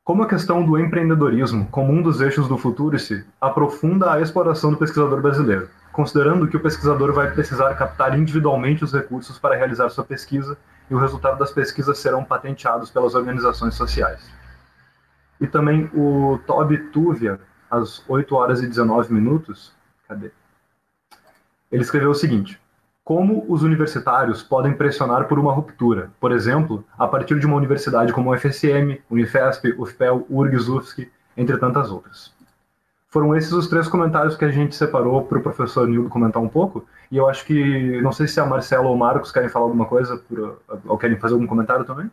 Como a questão do empreendedorismo, como um dos eixos do Futurice, aprofunda a exploração do pesquisador brasileiro, considerando que o pesquisador vai precisar captar individualmente os recursos para realizar sua pesquisa e o resultado das pesquisas serão patenteados pelas organizações sociais. E também o Toby Tuvia, às 8 horas e 19 minutos, cadê? Ele escreveu o seguinte: como os universitários podem pressionar por uma ruptura, por exemplo, a partir de uma universidade como o FSM, Unifesp, UFPEL, URGS, UFSC, entre tantas outras. Foram esses os três comentários que a gente separou para o professor Nildo comentar um pouco, e eu acho que, não sei se a Marcela ou o Marcos querem falar alguma coisa, por, ou querem fazer algum comentário também?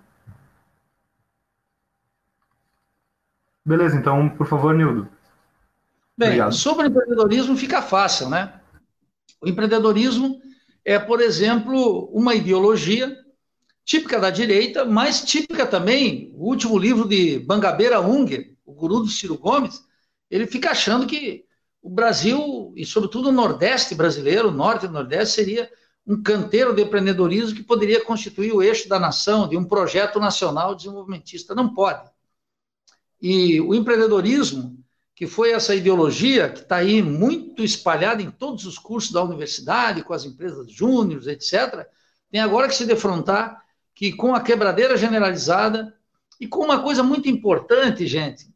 Beleza, então, por favor, Nildo. Bem, Obrigado. sobre empreendedorismo fica fácil, né? O empreendedorismo é, por exemplo, uma ideologia típica da direita, mas típica também, o último livro de Bangabeira Unger, o guru do Ciro Gomes, ele fica achando que o Brasil, e sobretudo o Nordeste brasileiro, o Norte e o Nordeste, seria um canteiro de empreendedorismo que poderia constituir o eixo da nação, de um projeto nacional desenvolvimentista. Não pode. E o empreendedorismo, que foi essa ideologia que está aí muito espalhada em todos os cursos da universidade, com as empresas júniores, etc., tem agora que se defrontar que com a quebradeira generalizada e com uma coisa muito importante, gente,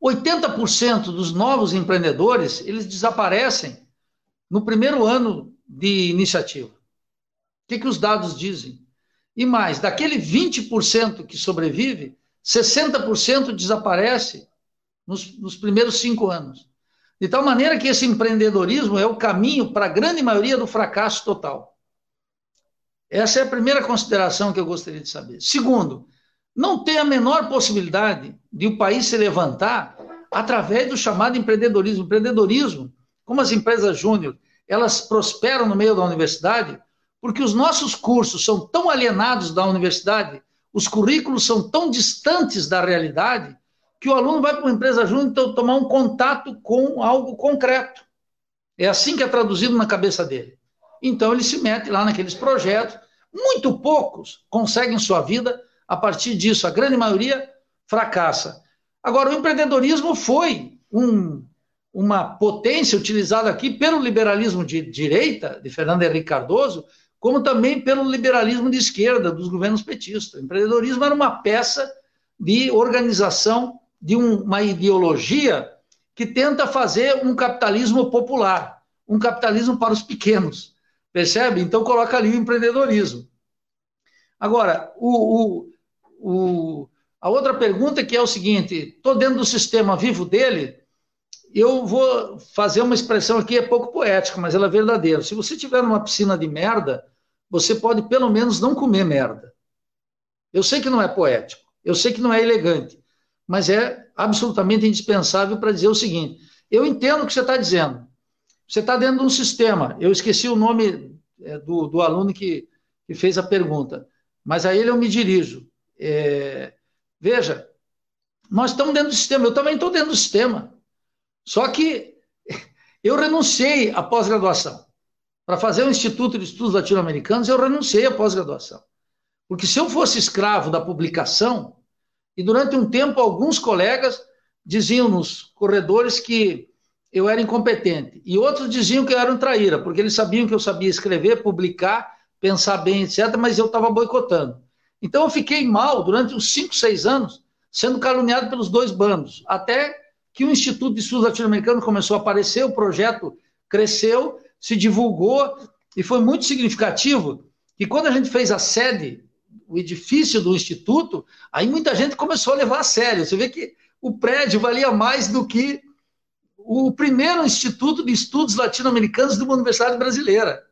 80% dos novos empreendedores, eles desaparecem no primeiro ano de iniciativa. O que, que os dados dizem? E mais, daquele 20% que sobrevive, 60% desaparece nos, nos primeiros cinco anos. De tal maneira que esse empreendedorismo é o caminho para a grande maioria do fracasso total. Essa é a primeira consideração que eu gostaria de saber. Segundo, não tem a menor possibilidade de o país se levantar através do chamado empreendedorismo. Empreendedorismo, como as empresas júnior, elas prosperam no meio da universidade porque os nossos cursos são tão alienados da universidade, os currículos são tão distantes da realidade, que o aluno vai para uma empresa júnior então, tomar um contato com algo concreto. É assim que é traduzido na cabeça dele. Então ele se mete lá naqueles projetos. Muito poucos conseguem sua vida a partir disso. A grande maioria fracassa. Agora, o empreendedorismo foi um, uma potência utilizada aqui pelo liberalismo de direita, de Fernando Henrique Cardoso, como também pelo liberalismo de esquerda, dos governos petistas. O empreendedorismo era uma peça de organização de um, uma ideologia que tenta fazer um capitalismo popular, um capitalismo para os pequenos. Percebe? Então coloca ali o empreendedorismo. Agora, o, o, o, a outra pergunta que é o seguinte: estou dentro do sistema vivo dele, eu vou fazer uma expressão aqui, é pouco poética, mas ela é verdadeira. Se você tiver numa piscina de merda, você pode pelo menos não comer merda. Eu sei que não é poético, eu sei que não é elegante, mas é absolutamente indispensável para dizer o seguinte: eu entendo o que você está dizendo. Você está dentro de um sistema. Eu esqueci o nome é, do, do aluno que, que fez a pergunta, mas a ele eu me dirijo. É, veja, nós estamos dentro do sistema, eu também estou dentro do sistema. Só que eu renunciei à pós-graduação. Para fazer o Instituto de Estudos Latino-Americanos, eu renunciei à pós-graduação. Porque se eu fosse escravo da publicação, e durante um tempo alguns colegas diziam nos corredores que eu era incompetente, e outros diziam que eu era um traíra, porque eles sabiam que eu sabia escrever, publicar, pensar bem, etc., mas eu estava boicotando. Então eu fiquei mal durante uns 5, 6 anos, sendo caluniado pelos dois bandos, até que o Instituto de Estudos Latino-Americanos começou a aparecer, o projeto cresceu, se divulgou e foi muito significativo que quando a gente fez a sede, o edifício do Instituto, aí muita gente começou a levar a sério. Você vê que o prédio valia mais do que o primeiro Instituto de Estudos Latino-Americanos de uma universidade brasileira.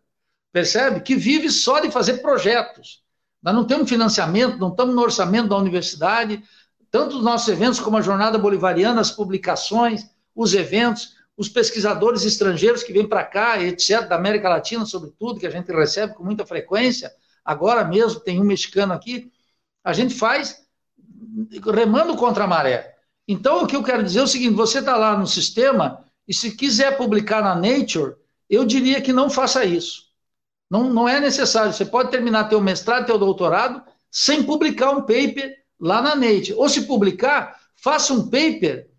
Percebe? Que vive só de fazer projetos. Nós não temos financiamento, não estamos no orçamento da universidade, tanto os nossos eventos como a Jornada Bolivariana, as publicações, os eventos, os pesquisadores estrangeiros que vêm para cá, etc., da América Latina, sobretudo, que a gente recebe com muita frequência. Agora mesmo tem um mexicano aqui. A gente faz remando contra a maré. Então, o que eu quero dizer é o seguinte: você está lá no sistema e se quiser publicar na Nature, eu diria que não faça isso. Não, não é necessário. Você pode terminar teu mestrado, teu doutorado, sem publicar um paper lá na Nature. Ou se publicar, faça um paper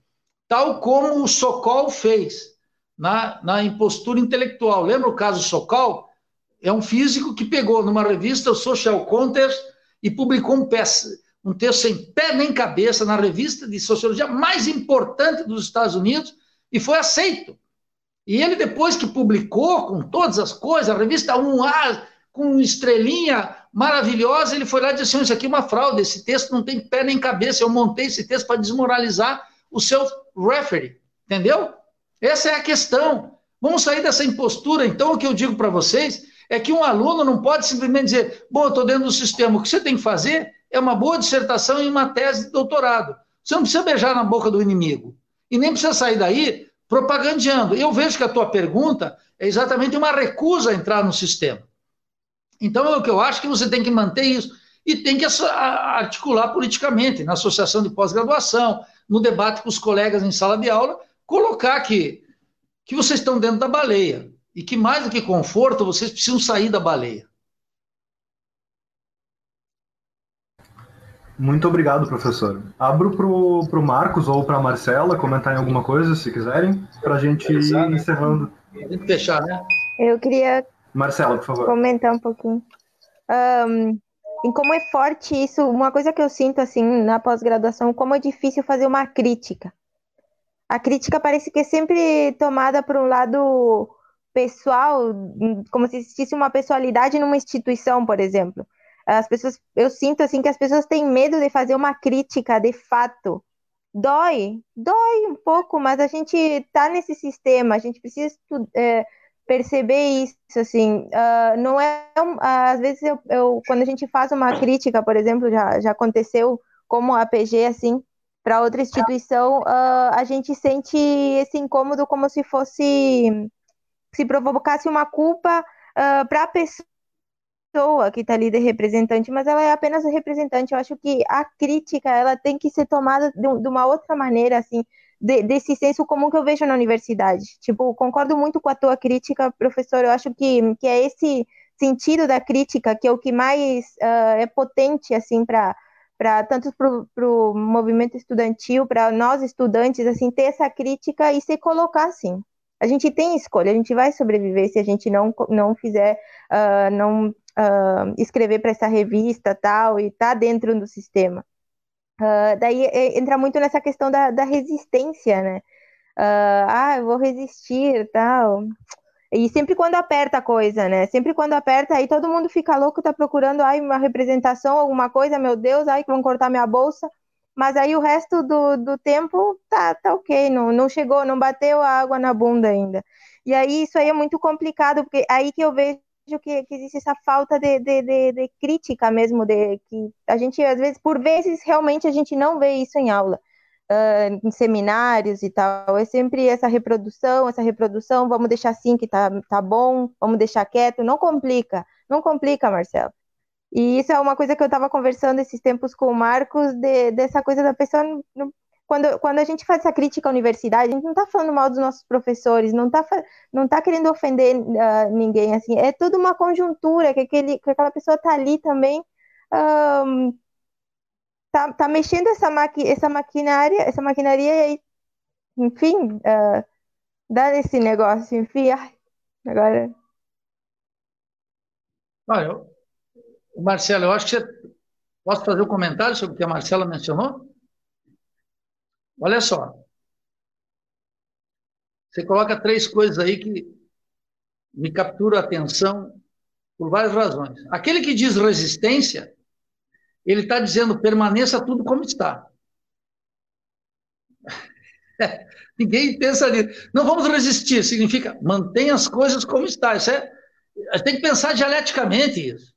tal como o Sokol fez na, na impostura intelectual. Lembra o caso Sokol? É um físico que pegou numa revista o Social Contest e publicou um, peça, um texto sem pé nem cabeça na revista de sociologia mais importante dos Estados Unidos e foi aceito. E ele, depois que publicou com todas as coisas, a revista 1A, com estrelinha maravilhosa, ele foi lá e disse isso aqui é uma fraude, esse texto não tem pé nem cabeça, eu montei esse texto para desmoralizar o seu referee, entendeu? Essa é a questão. Vamos sair dessa impostura, então o que eu digo para vocês é que um aluno não pode simplesmente dizer, bom, estou dentro do sistema, o que você tem que fazer é uma boa dissertação e uma tese de doutorado. Você não precisa beijar na boca do inimigo. E nem precisa sair daí propagandeando. Eu vejo que a tua pergunta é exatamente uma recusa a entrar no sistema. Então, é o que eu acho que você tem que manter isso e tem que articular politicamente, na associação de pós-graduação, no debate com os colegas em sala de aula, colocar que, que vocês estão dentro da baleia e que mais do que conforto, vocês precisam sair da baleia. Muito obrigado, professor. Abro para o Marcos ou para a Marcela comentar em alguma coisa, se quiserem, para a gente ir né? encerrando. gente fechar, né? Eu queria Marcela, por favor. comentar um pouquinho. Um, em como é forte isso, uma coisa que eu sinto assim na pós-graduação, como é difícil fazer uma crítica. A crítica parece que é sempre tomada por um lado pessoal, como se existisse uma pessoalidade numa instituição, por exemplo. As pessoas, eu sinto assim que as pessoas têm medo de fazer uma crítica de fato. Dói, dói um pouco, mas a gente está nesse sistema, a gente precisa é, perceber isso, assim, uh, não é, um, às vezes eu, eu, quando a gente faz uma crítica, por exemplo, já, já aconteceu como a PG, assim, para outra instituição, uh, a gente sente esse incômodo como se fosse, se provocasse uma culpa uh, para a pessoa que está ali de representante, mas ela é apenas representante. Eu acho que a crítica ela tem que ser tomada de, de uma outra maneira, assim, de, desse senso comum que eu vejo na universidade. Tipo, concordo muito com a tua crítica, professor. Eu acho que, que é esse sentido da crítica que é o que mais uh, é potente, assim, para para tanto para o movimento estudantil, para nós estudantes, assim, ter essa crítica e se colocar assim. A gente tem escolha, a gente vai sobreviver se a gente não, não fizer, uh, não uh, escrever para essa revista tal e tá dentro do sistema. Uh, daí é, entra muito nessa questão da, da resistência, né? Ah, eu vou resistir tal. E sempre quando aperta a coisa, né? Sempre quando aperta, aí todo mundo fica louco, tá procurando ai, uma representação, alguma coisa, meu Deus, ai, vão cortar minha bolsa. Mas aí o resto do, do tempo tá, tá ok, não, não chegou, não bateu a água na bunda ainda. E aí isso aí é muito complicado, porque aí que eu vejo que, que existe essa falta de, de, de, de, crítica mesmo, de que a gente, às vezes, por vezes, realmente a gente não vê isso em aula, uh, em seminários e tal. É sempre essa reprodução, essa reprodução, vamos deixar assim que tá, tá bom, vamos deixar quieto, não complica, não complica, Marcelo. E isso é uma coisa que eu estava conversando esses tempos com o Marcos, de, dessa coisa da pessoa não, quando, quando a gente faz essa crítica à universidade, a gente não está falando mal dos nossos professores, não está não tá querendo ofender uh, ninguém, assim, é tudo uma conjuntura, que, aquele, que aquela pessoa está ali também, um, tá, tá mexendo essa, maqui, essa maquinária, essa maquinaria, e, enfim, uh, dá esse negócio, enfim, ai, agora... Olha, eu, Marcelo, eu acho que você... Posso fazer um comentário sobre o que a Marcela mencionou? Olha só. Você coloca três coisas aí que me capturam a atenção por várias razões. Aquele que diz resistência, ele está dizendo permaneça tudo como está. Ninguém pensa nisso. Não vamos resistir, significa mantenha as coisas como está. Isso é, tem que pensar dialeticamente isso.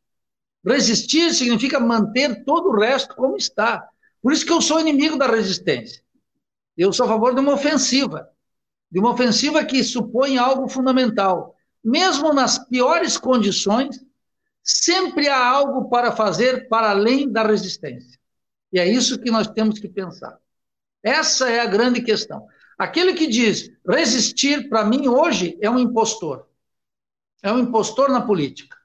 Resistir significa manter todo o resto como está. Por isso que eu sou inimigo da resistência. Eu sou a favor de uma ofensiva, de uma ofensiva que supõe algo fundamental. Mesmo nas piores condições, sempre há algo para fazer para além da resistência. E é isso que nós temos que pensar. Essa é a grande questão. Aquele que diz resistir, para mim, hoje, é um impostor. É um impostor na política.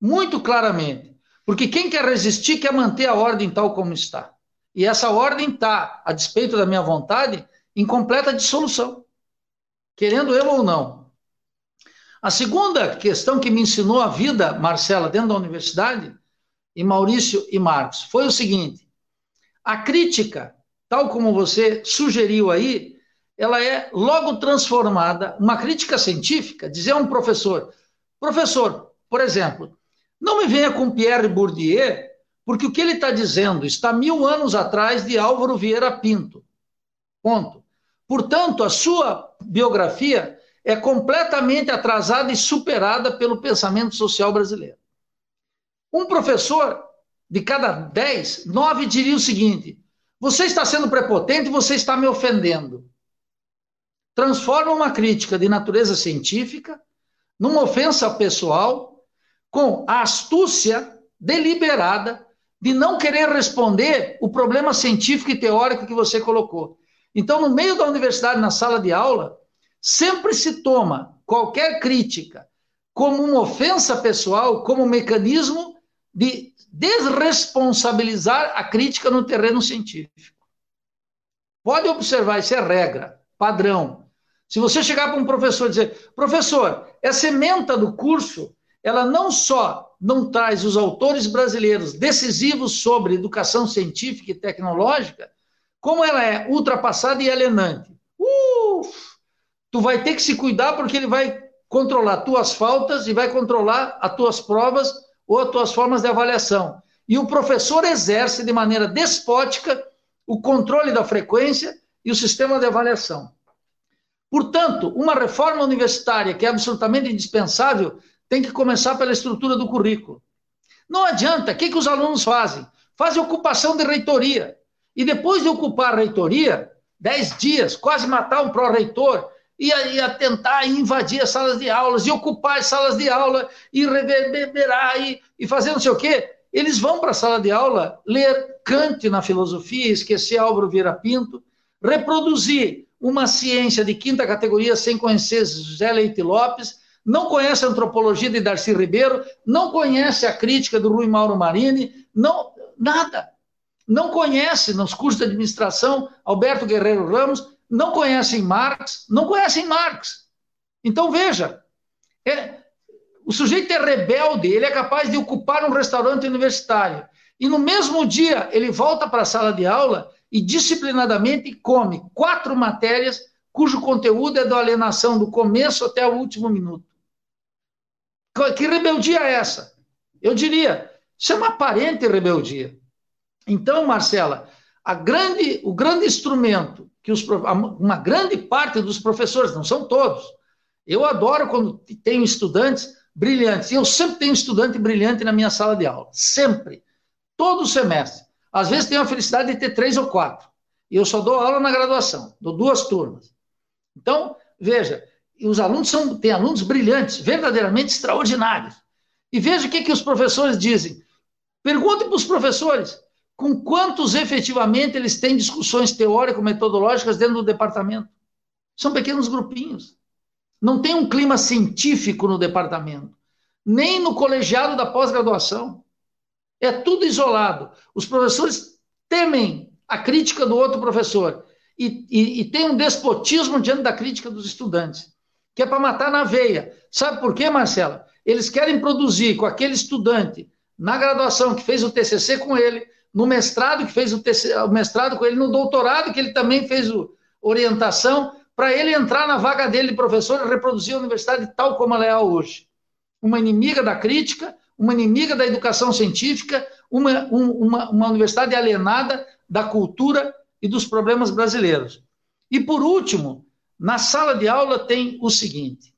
Muito claramente. Porque quem quer resistir quer manter a ordem tal como está. E essa ordem está, a despeito da minha vontade, em completa dissolução, querendo eu ou não. A segunda questão que me ensinou a vida, Marcela, dentro da universidade, e Maurício e Marcos, foi o seguinte: a crítica, tal como você sugeriu aí, ela é logo transformada, uma crítica científica, dizer a um professor, professor, por exemplo, não me venha com Pierre Bourdieu porque o que ele está dizendo está mil anos atrás de Álvaro Vieira Pinto. Ponto. Portanto, a sua biografia é completamente atrasada e superada pelo pensamento social brasileiro. Um professor de cada dez, nove diria o seguinte: você está sendo prepotente, você está me ofendendo. Transforma uma crítica de natureza científica numa ofensa pessoal com a astúcia deliberada de não querer responder o problema científico e teórico que você colocou. Então, no meio da universidade, na sala de aula, sempre se toma qualquer crítica como uma ofensa pessoal, como um mecanismo de desresponsabilizar a crítica no terreno científico. Pode observar, isso é regra, padrão. Se você chegar para um professor e dizer, professor, essa ementa do curso, ela não só não traz os autores brasileiros decisivos sobre educação científica e tecnológica, como ela é ultrapassada e alienante. Uf, tu vai ter que se cuidar porque ele vai controlar tuas faltas e vai controlar as tuas provas ou as tuas formas de avaliação. E o professor exerce de maneira despótica o controle da frequência e o sistema de avaliação. Portanto, uma reforma universitária que é absolutamente indispensável tem que começar pela estrutura do currículo. Não adianta, o que, que os alunos fazem? Fazem ocupação de reitoria. E depois de ocupar a reitoria, dez dias, quase matar um pró-reitor, ia, ia tentar invadir as salas de aulas, e ocupar as salas de aula, e reverberar, e, e fazer não sei o quê. Eles vão para a sala de aula ler Kant na filosofia, esquecer Álvaro Vieira Pinto, reproduzir uma ciência de quinta categoria sem conhecer José Leite Lopes, não conhece a antropologia de Darcy Ribeiro, não conhece a crítica do Rui Mauro Marini, não, nada. Não conhece nos cursos de administração Alberto Guerreiro Ramos, não conhecem Marx, não conhecem Marx. Então veja, é, o sujeito é rebelde, ele é capaz de ocupar um restaurante universitário. E no mesmo dia ele volta para a sala de aula e disciplinadamente come quatro matérias cujo conteúdo é da alienação do começo até o último minuto. Que rebeldia é essa? Eu diria, isso é uma aparente rebeldia. Então, Marcela, grande, o grande instrumento que os, uma grande parte dos professores, não são todos, eu adoro quando tenho estudantes brilhantes, eu sempre tenho estudante brilhante na minha sala de aula, sempre, todo semestre. Às vezes tenho a felicidade de ter três ou quatro, e eu só dou aula na graduação, dou duas turmas. Então, veja, e os alunos são, têm alunos brilhantes, verdadeiramente extraordinários. E veja o que, que os professores dizem. Pergunte para os professores com quantos efetivamente eles têm discussões teórico-metodológicas dentro do departamento. São pequenos grupinhos. Não tem um clima científico no departamento, nem no colegiado da pós-graduação. É tudo isolado. Os professores temem a crítica do outro professor e, e, e têm um despotismo diante da crítica dos estudantes que é para matar na veia. Sabe por quê, Marcela? Eles querem produzir com aquele estudante na graduação que fez o TCC com ele, no mestrado que fez o, TCC, o mestrado com ele, no doutorado que ele também fez o, orientação, para ele entrar na vaga dele de professor e reproduzir a universidade tal como ela é hoje. Uma inimiga da crítica, uma inimiga da educação científica, uma, um, uma, uma universidade alienada da cultura e dos problemas brasileiros. E por último, na sala de aula tem o seguinte,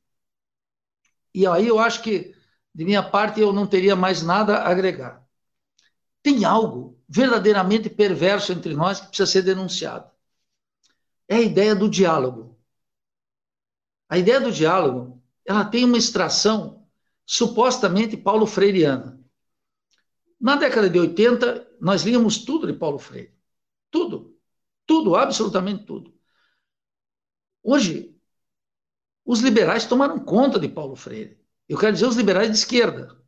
e aí eu acho que, de minha parte, eu não teria mais nada a agregar. Tem algo verdadeiramente perverso entre nós que precisa ser denunciado. É a ideia do diálogo. A ideia do diálogo, ela tem uma extração supostamente paulo freireana. Na década de 80, nós líamos tudo de Paulo Freire. Tudo. Tudo, absolutamente tudo. Hoje, os liberais tomaram conta de Paulo Freire. Eu quero dizer os liberais de esquerda.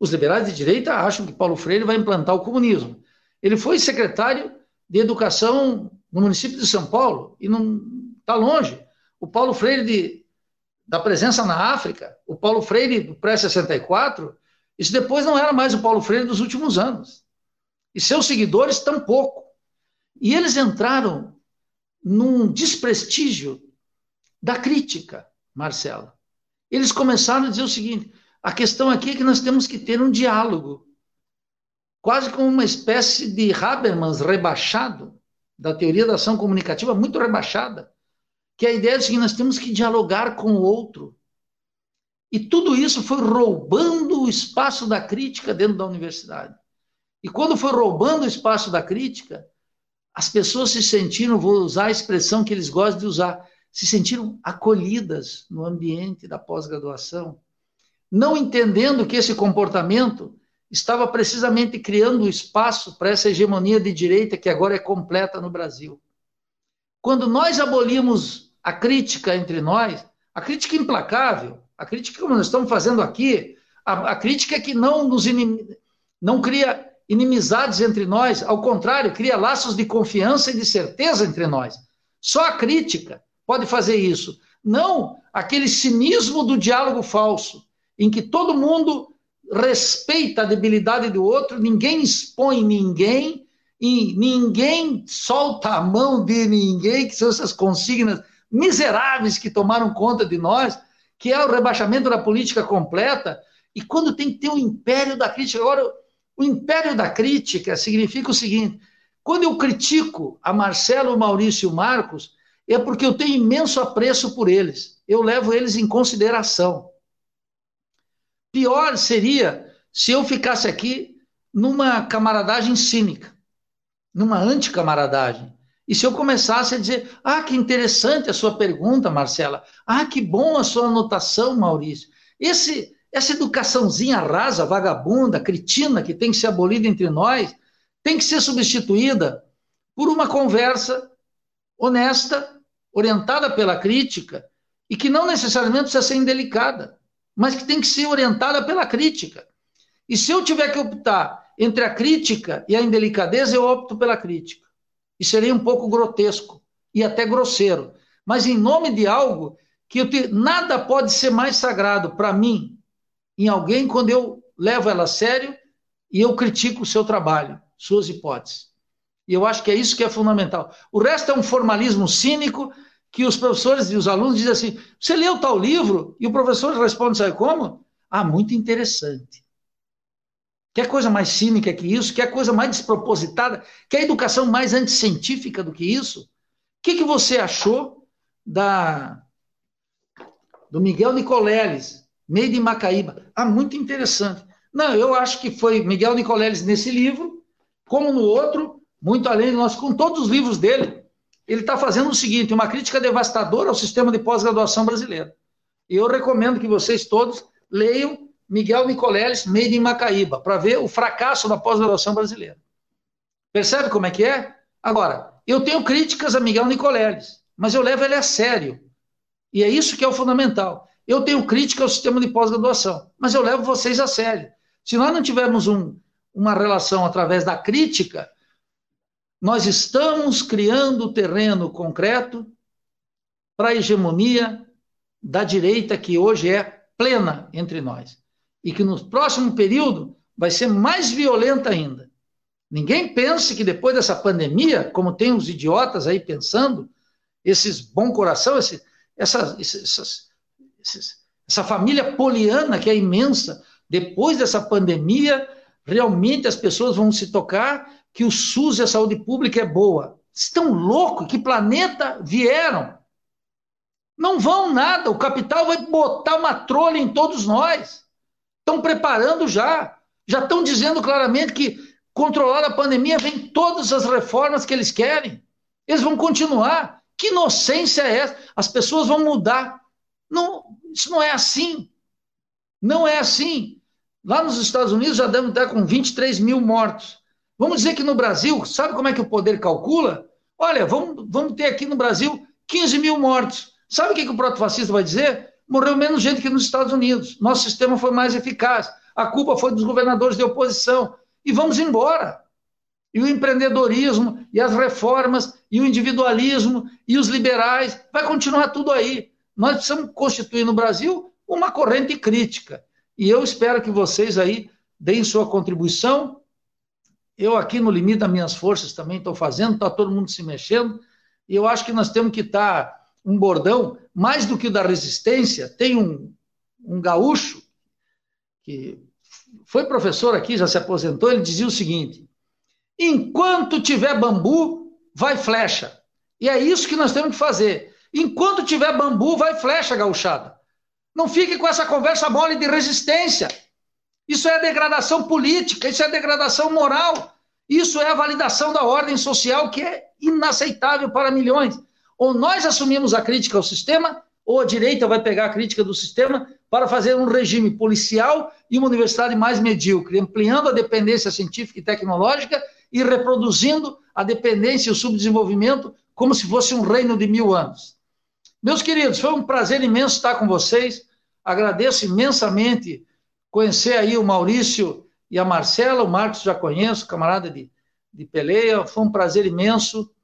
Os liberais de direita acham que Paulo Freire vai implantar o comunismo. Ele foi secretário de educação no município de São Paulo e não está longe. O Paulo Freire de, da presença na África, o Paulo Freire do pré-64, isso depois não era mais o Paulo Freire dos últimos anos. E seus seguidores tampouco. E eles entraram num desprestígio da crítica, Marcela. Eles começaram a dizer o seguinte: a questão aqui é que nós temos que ter um diálogo, quase como uma espécie de Habermas rebaixado, da teoria da ação comunicativa, muito rebaixada, que a ideia é que nós temos que dialogar com o outro. E tudo isso foi roubando o espaço da crítica dentro da universidade. E quando foi roubando o espaço da crítica, as pessoas se sentiram, vou usar a expressão que eles gostam de usar, se sentiram acolhidas no ambiente da pós-graduação, não entendendo que esse comportamento estava precisamente criando espaço para essa hegemonia de direita que agora é completa no Brasil. Quando nós abolimos a crítica entre nós, a crítica implacável, a crítica que nós estamos fazendo aqui, a, a crítica que não nos inim, não cria inimizades entre nós, ao contrário, cria laços de confiança e de certeza entre nós. Só a crítica pode fazer isso. Não aquele cinismo do diálogo falso, em que todo mundo respeita a debilidade do outro, ninguém expõe ninguém, e ninguém solta a mão de ninguém, que são essas consignas miseráveis que tomaram conta de nós, que é o rebaixamento da política completa, e quando tem que ter o um império da crítica. Agora, o império da crítica significa o seguinte: quando eu critico a Marcelo, Maurício e o Marcos, é porque eu tenho imenso apreço por eles. Eu levo eles em consideração. Pior seria se eu ficasse aqui numa camaradagem cínica, numa anticamaradagem. E se eu começasse a dizer, ah, que interessante a sua pergunta, Marcela. Ah, que bom a sua anotação, Maurício. Esse, essa educaçãozinha rasa, vagabunda, cretina, que tem que ser abolida entre nós, tem que ser substituída por uma conversa honesta, orientada pela crítica, e que não necessariamente precisa ser indelicada mas que tem que ser orientada pela crítica. E se eu tiver que optar entre a crítica e a indelicadeza, eu opto pela crítica. E seria um pouco grotesco e até grosseiro. Mas em nome de algo que te... nada pode ser mais sagrado para mim em alguém quando eu levo ela a sério e eu critico o seu trabalho, suas hipóteses. E eu acho que é isso que é fundamental. O resto é um formalismo cínico que os professores e os alunos dizem assim: você leu tal livro? E o professor responde, sabe como? Ah, muito interessante. Quer coisa mais cínica que isso? Quer coisa mais despropositada? Quer educação mais anticientífica do que isso? O que, que você achou da do Miguel Nicoleles, Made in Macaíba? Ah, muito interessante. Não, eu acho que foi Miguel Nicoleles nesse livro, como no outro, muito além de nós, com todos os livros dele ele está fazendo o seguinte: uma crítica devastadora ao sistema de pós-graduação brasileiro. E eu recomendo que vocês todos leiam Miguel Nicoleles, Made in Macaíba, para ver o fracasso da pós-graduação brasileira. Percebe como é que é? Agora, eu tenho críticas a Miguel Nicoleles, mas eu levo ele a sério. E é isso que é o fundamental. Eu tenho crítica ao sistema de pós-graduação, mas eu levo vocês a sério. Se nós não tivermos um, uma relação através da crítica, nós estamos criando terreno concreto para a hegemonia da direita que hoje é plena entre nós e que no próximo período vai ser mais violenta ainda. Ninguém pense que depois dessa pandemia, como tem os idiotas aí pensando, esses bom coração, esse, essa, essas, esses, essa família poliana que é imensa, depois dessa pandemia, realmente as pessoas vão se tocar que o SUS e a saúde pública é boa. Estão loucos? Que planeta vieram? Não vão nada. O capital vai botar uma trolha em todos nós. Estão preparando já. Já estão dizendo claramente que controlar a pandemia vem todas as reformas que eles querem. Eles vão continuar. Que inocência é essa? As pessoas vão mudar. Não, isso não é assim. Não é assim. Lá nos Estados Unidos já devem estar com 23 mil mortos. Vamos dizer que no Brasil, sabe como é que o poder calcula? Olha, vamos, vamos ter aqui no Brasil 15 mil mortos. Sabe o que, que o protofascista vai dizer? Morreu menos gente que nos Estados Unidos. Nosso sistema foi mais eficaz. A culpa foi dos governadores de oposição. E vamos embora. E o empreendedorismo, e as reformas, e o individualismo, e os liberais, vai continuar tudo aí. Nós precisamos constituir no Brasil uma corrente crítica. E eu espero que vocês aí deem sua contribuição eu aqui no limite das minhas forças também estou fazendo, está todo mundo se mexendo, e eu acho que nós temos que estar tá um bordão, mais do que o da resistência, tem um, um gaúcho que foi professor aqui, já se aposentou, ele dizia o seguinte: enquanto tiver bambu, vai flecha. E é isso que nós temos que fazer. Enquanto tiver bambu, vai flecha, gauchada. Não fique com essa conversa mole de resistência. Isso é degradação política, isso é degradação moral, isso é a validação da ordem social que é inaceitável para milhões. Ou nós assumimos a crítica ao sistema, ou a direita vai pegar a crítica do sistema para fazer um regime policial e uma universidade mais medíocre, ampliando a dependência científica e tecnológica e reproduzindo a dependência e o subdesenvolvimento como se fosse um reino de mil anos. Meus queridos, foi um prazer imenso estar com vocês. Agradeço imensamente conhecer aí o Maurício e a Marcela. O Marcos já conheço, camarada de, de peleia. Foi um prazer imenso.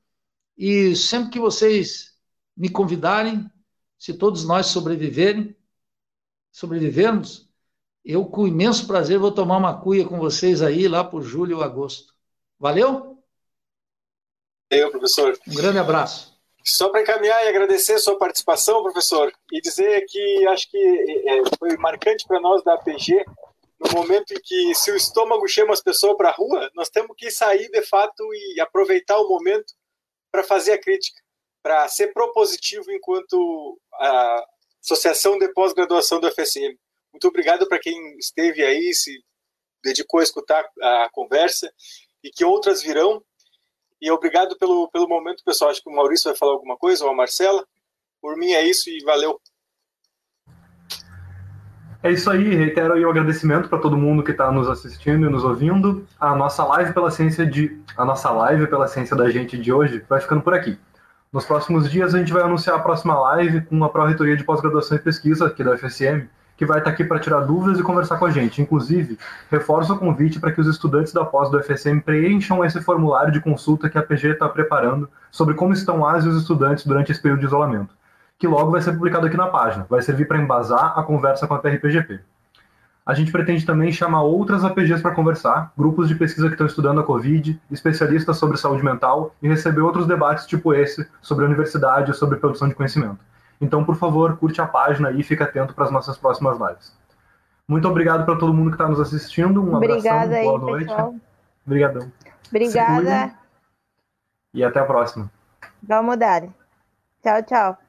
E sempre que vocês me convidarem, se todos nós sobreviverem, sobrevivermos, eu com imenso prazer vou tomar uma cuia com vocês aí lá por julho ou agosto. Valeu? Valeu, professor. Um grande abraço. Só para encaminhar e agradecer a sua participação, professor, e dizer que acho que é, foi marcante para nós da APG, no momento em que, se o estômago chama as pessoas para a rua, nós temos que sair de fato e aproveitar o momento para fazer a crítica, para ser propositivo enquanto a Associação de Pós-Graduação do FSM. Muito obrigado para quem esteve aí, se dedicou a escutar a conversa e que outras virão. E obrigado pelo, pelo momento, pessoal. Acho que o Maurício vai falar alguma coisa, ou a Marcela. Por mim é isso e valeu. É isso aí, reitero aí o agradecimento para todo mundo que está nos assistindo e nos ouvindo. A nossa live pela ciência de a nossa live pela ciência da gente de hoje vai ficando por aqui. Nos próximos dias a gente vai anunciar a próxima live com a Pró-Reitoria de Pós-Graduação e Pesquisa aqui da UFSM, que vai estar aqui para tirar dúvidas e conversar com a gente. Inclusive, reforço o convite para que os estudantes da pós do UFSM preencham esse formulário de consulta que a PG está preparando sobre como estão as e os estudantes durante esse período de isolamento, que logo vai ser publicado aqui na página. Vai servir para embasar a conversa com a PRPGP. A gente pretende também chamar outras APGs para conversar, grupos de pesquisa que estão estudando a Covid, especialistas sobre saúde mental e receber outros debates tipo esse sobre a universidade e sobre produção de conhecimento. Então, por favor, curte a página e fique atento para as nossas próximas lives. Muito obrigado para todo mundo que está nos assistindo. Um Obrigada abração, aí, boa noite. Pessoal. Obrigadão. Obrigada. E até a próxima. Vamos dar. Tchau, tchau.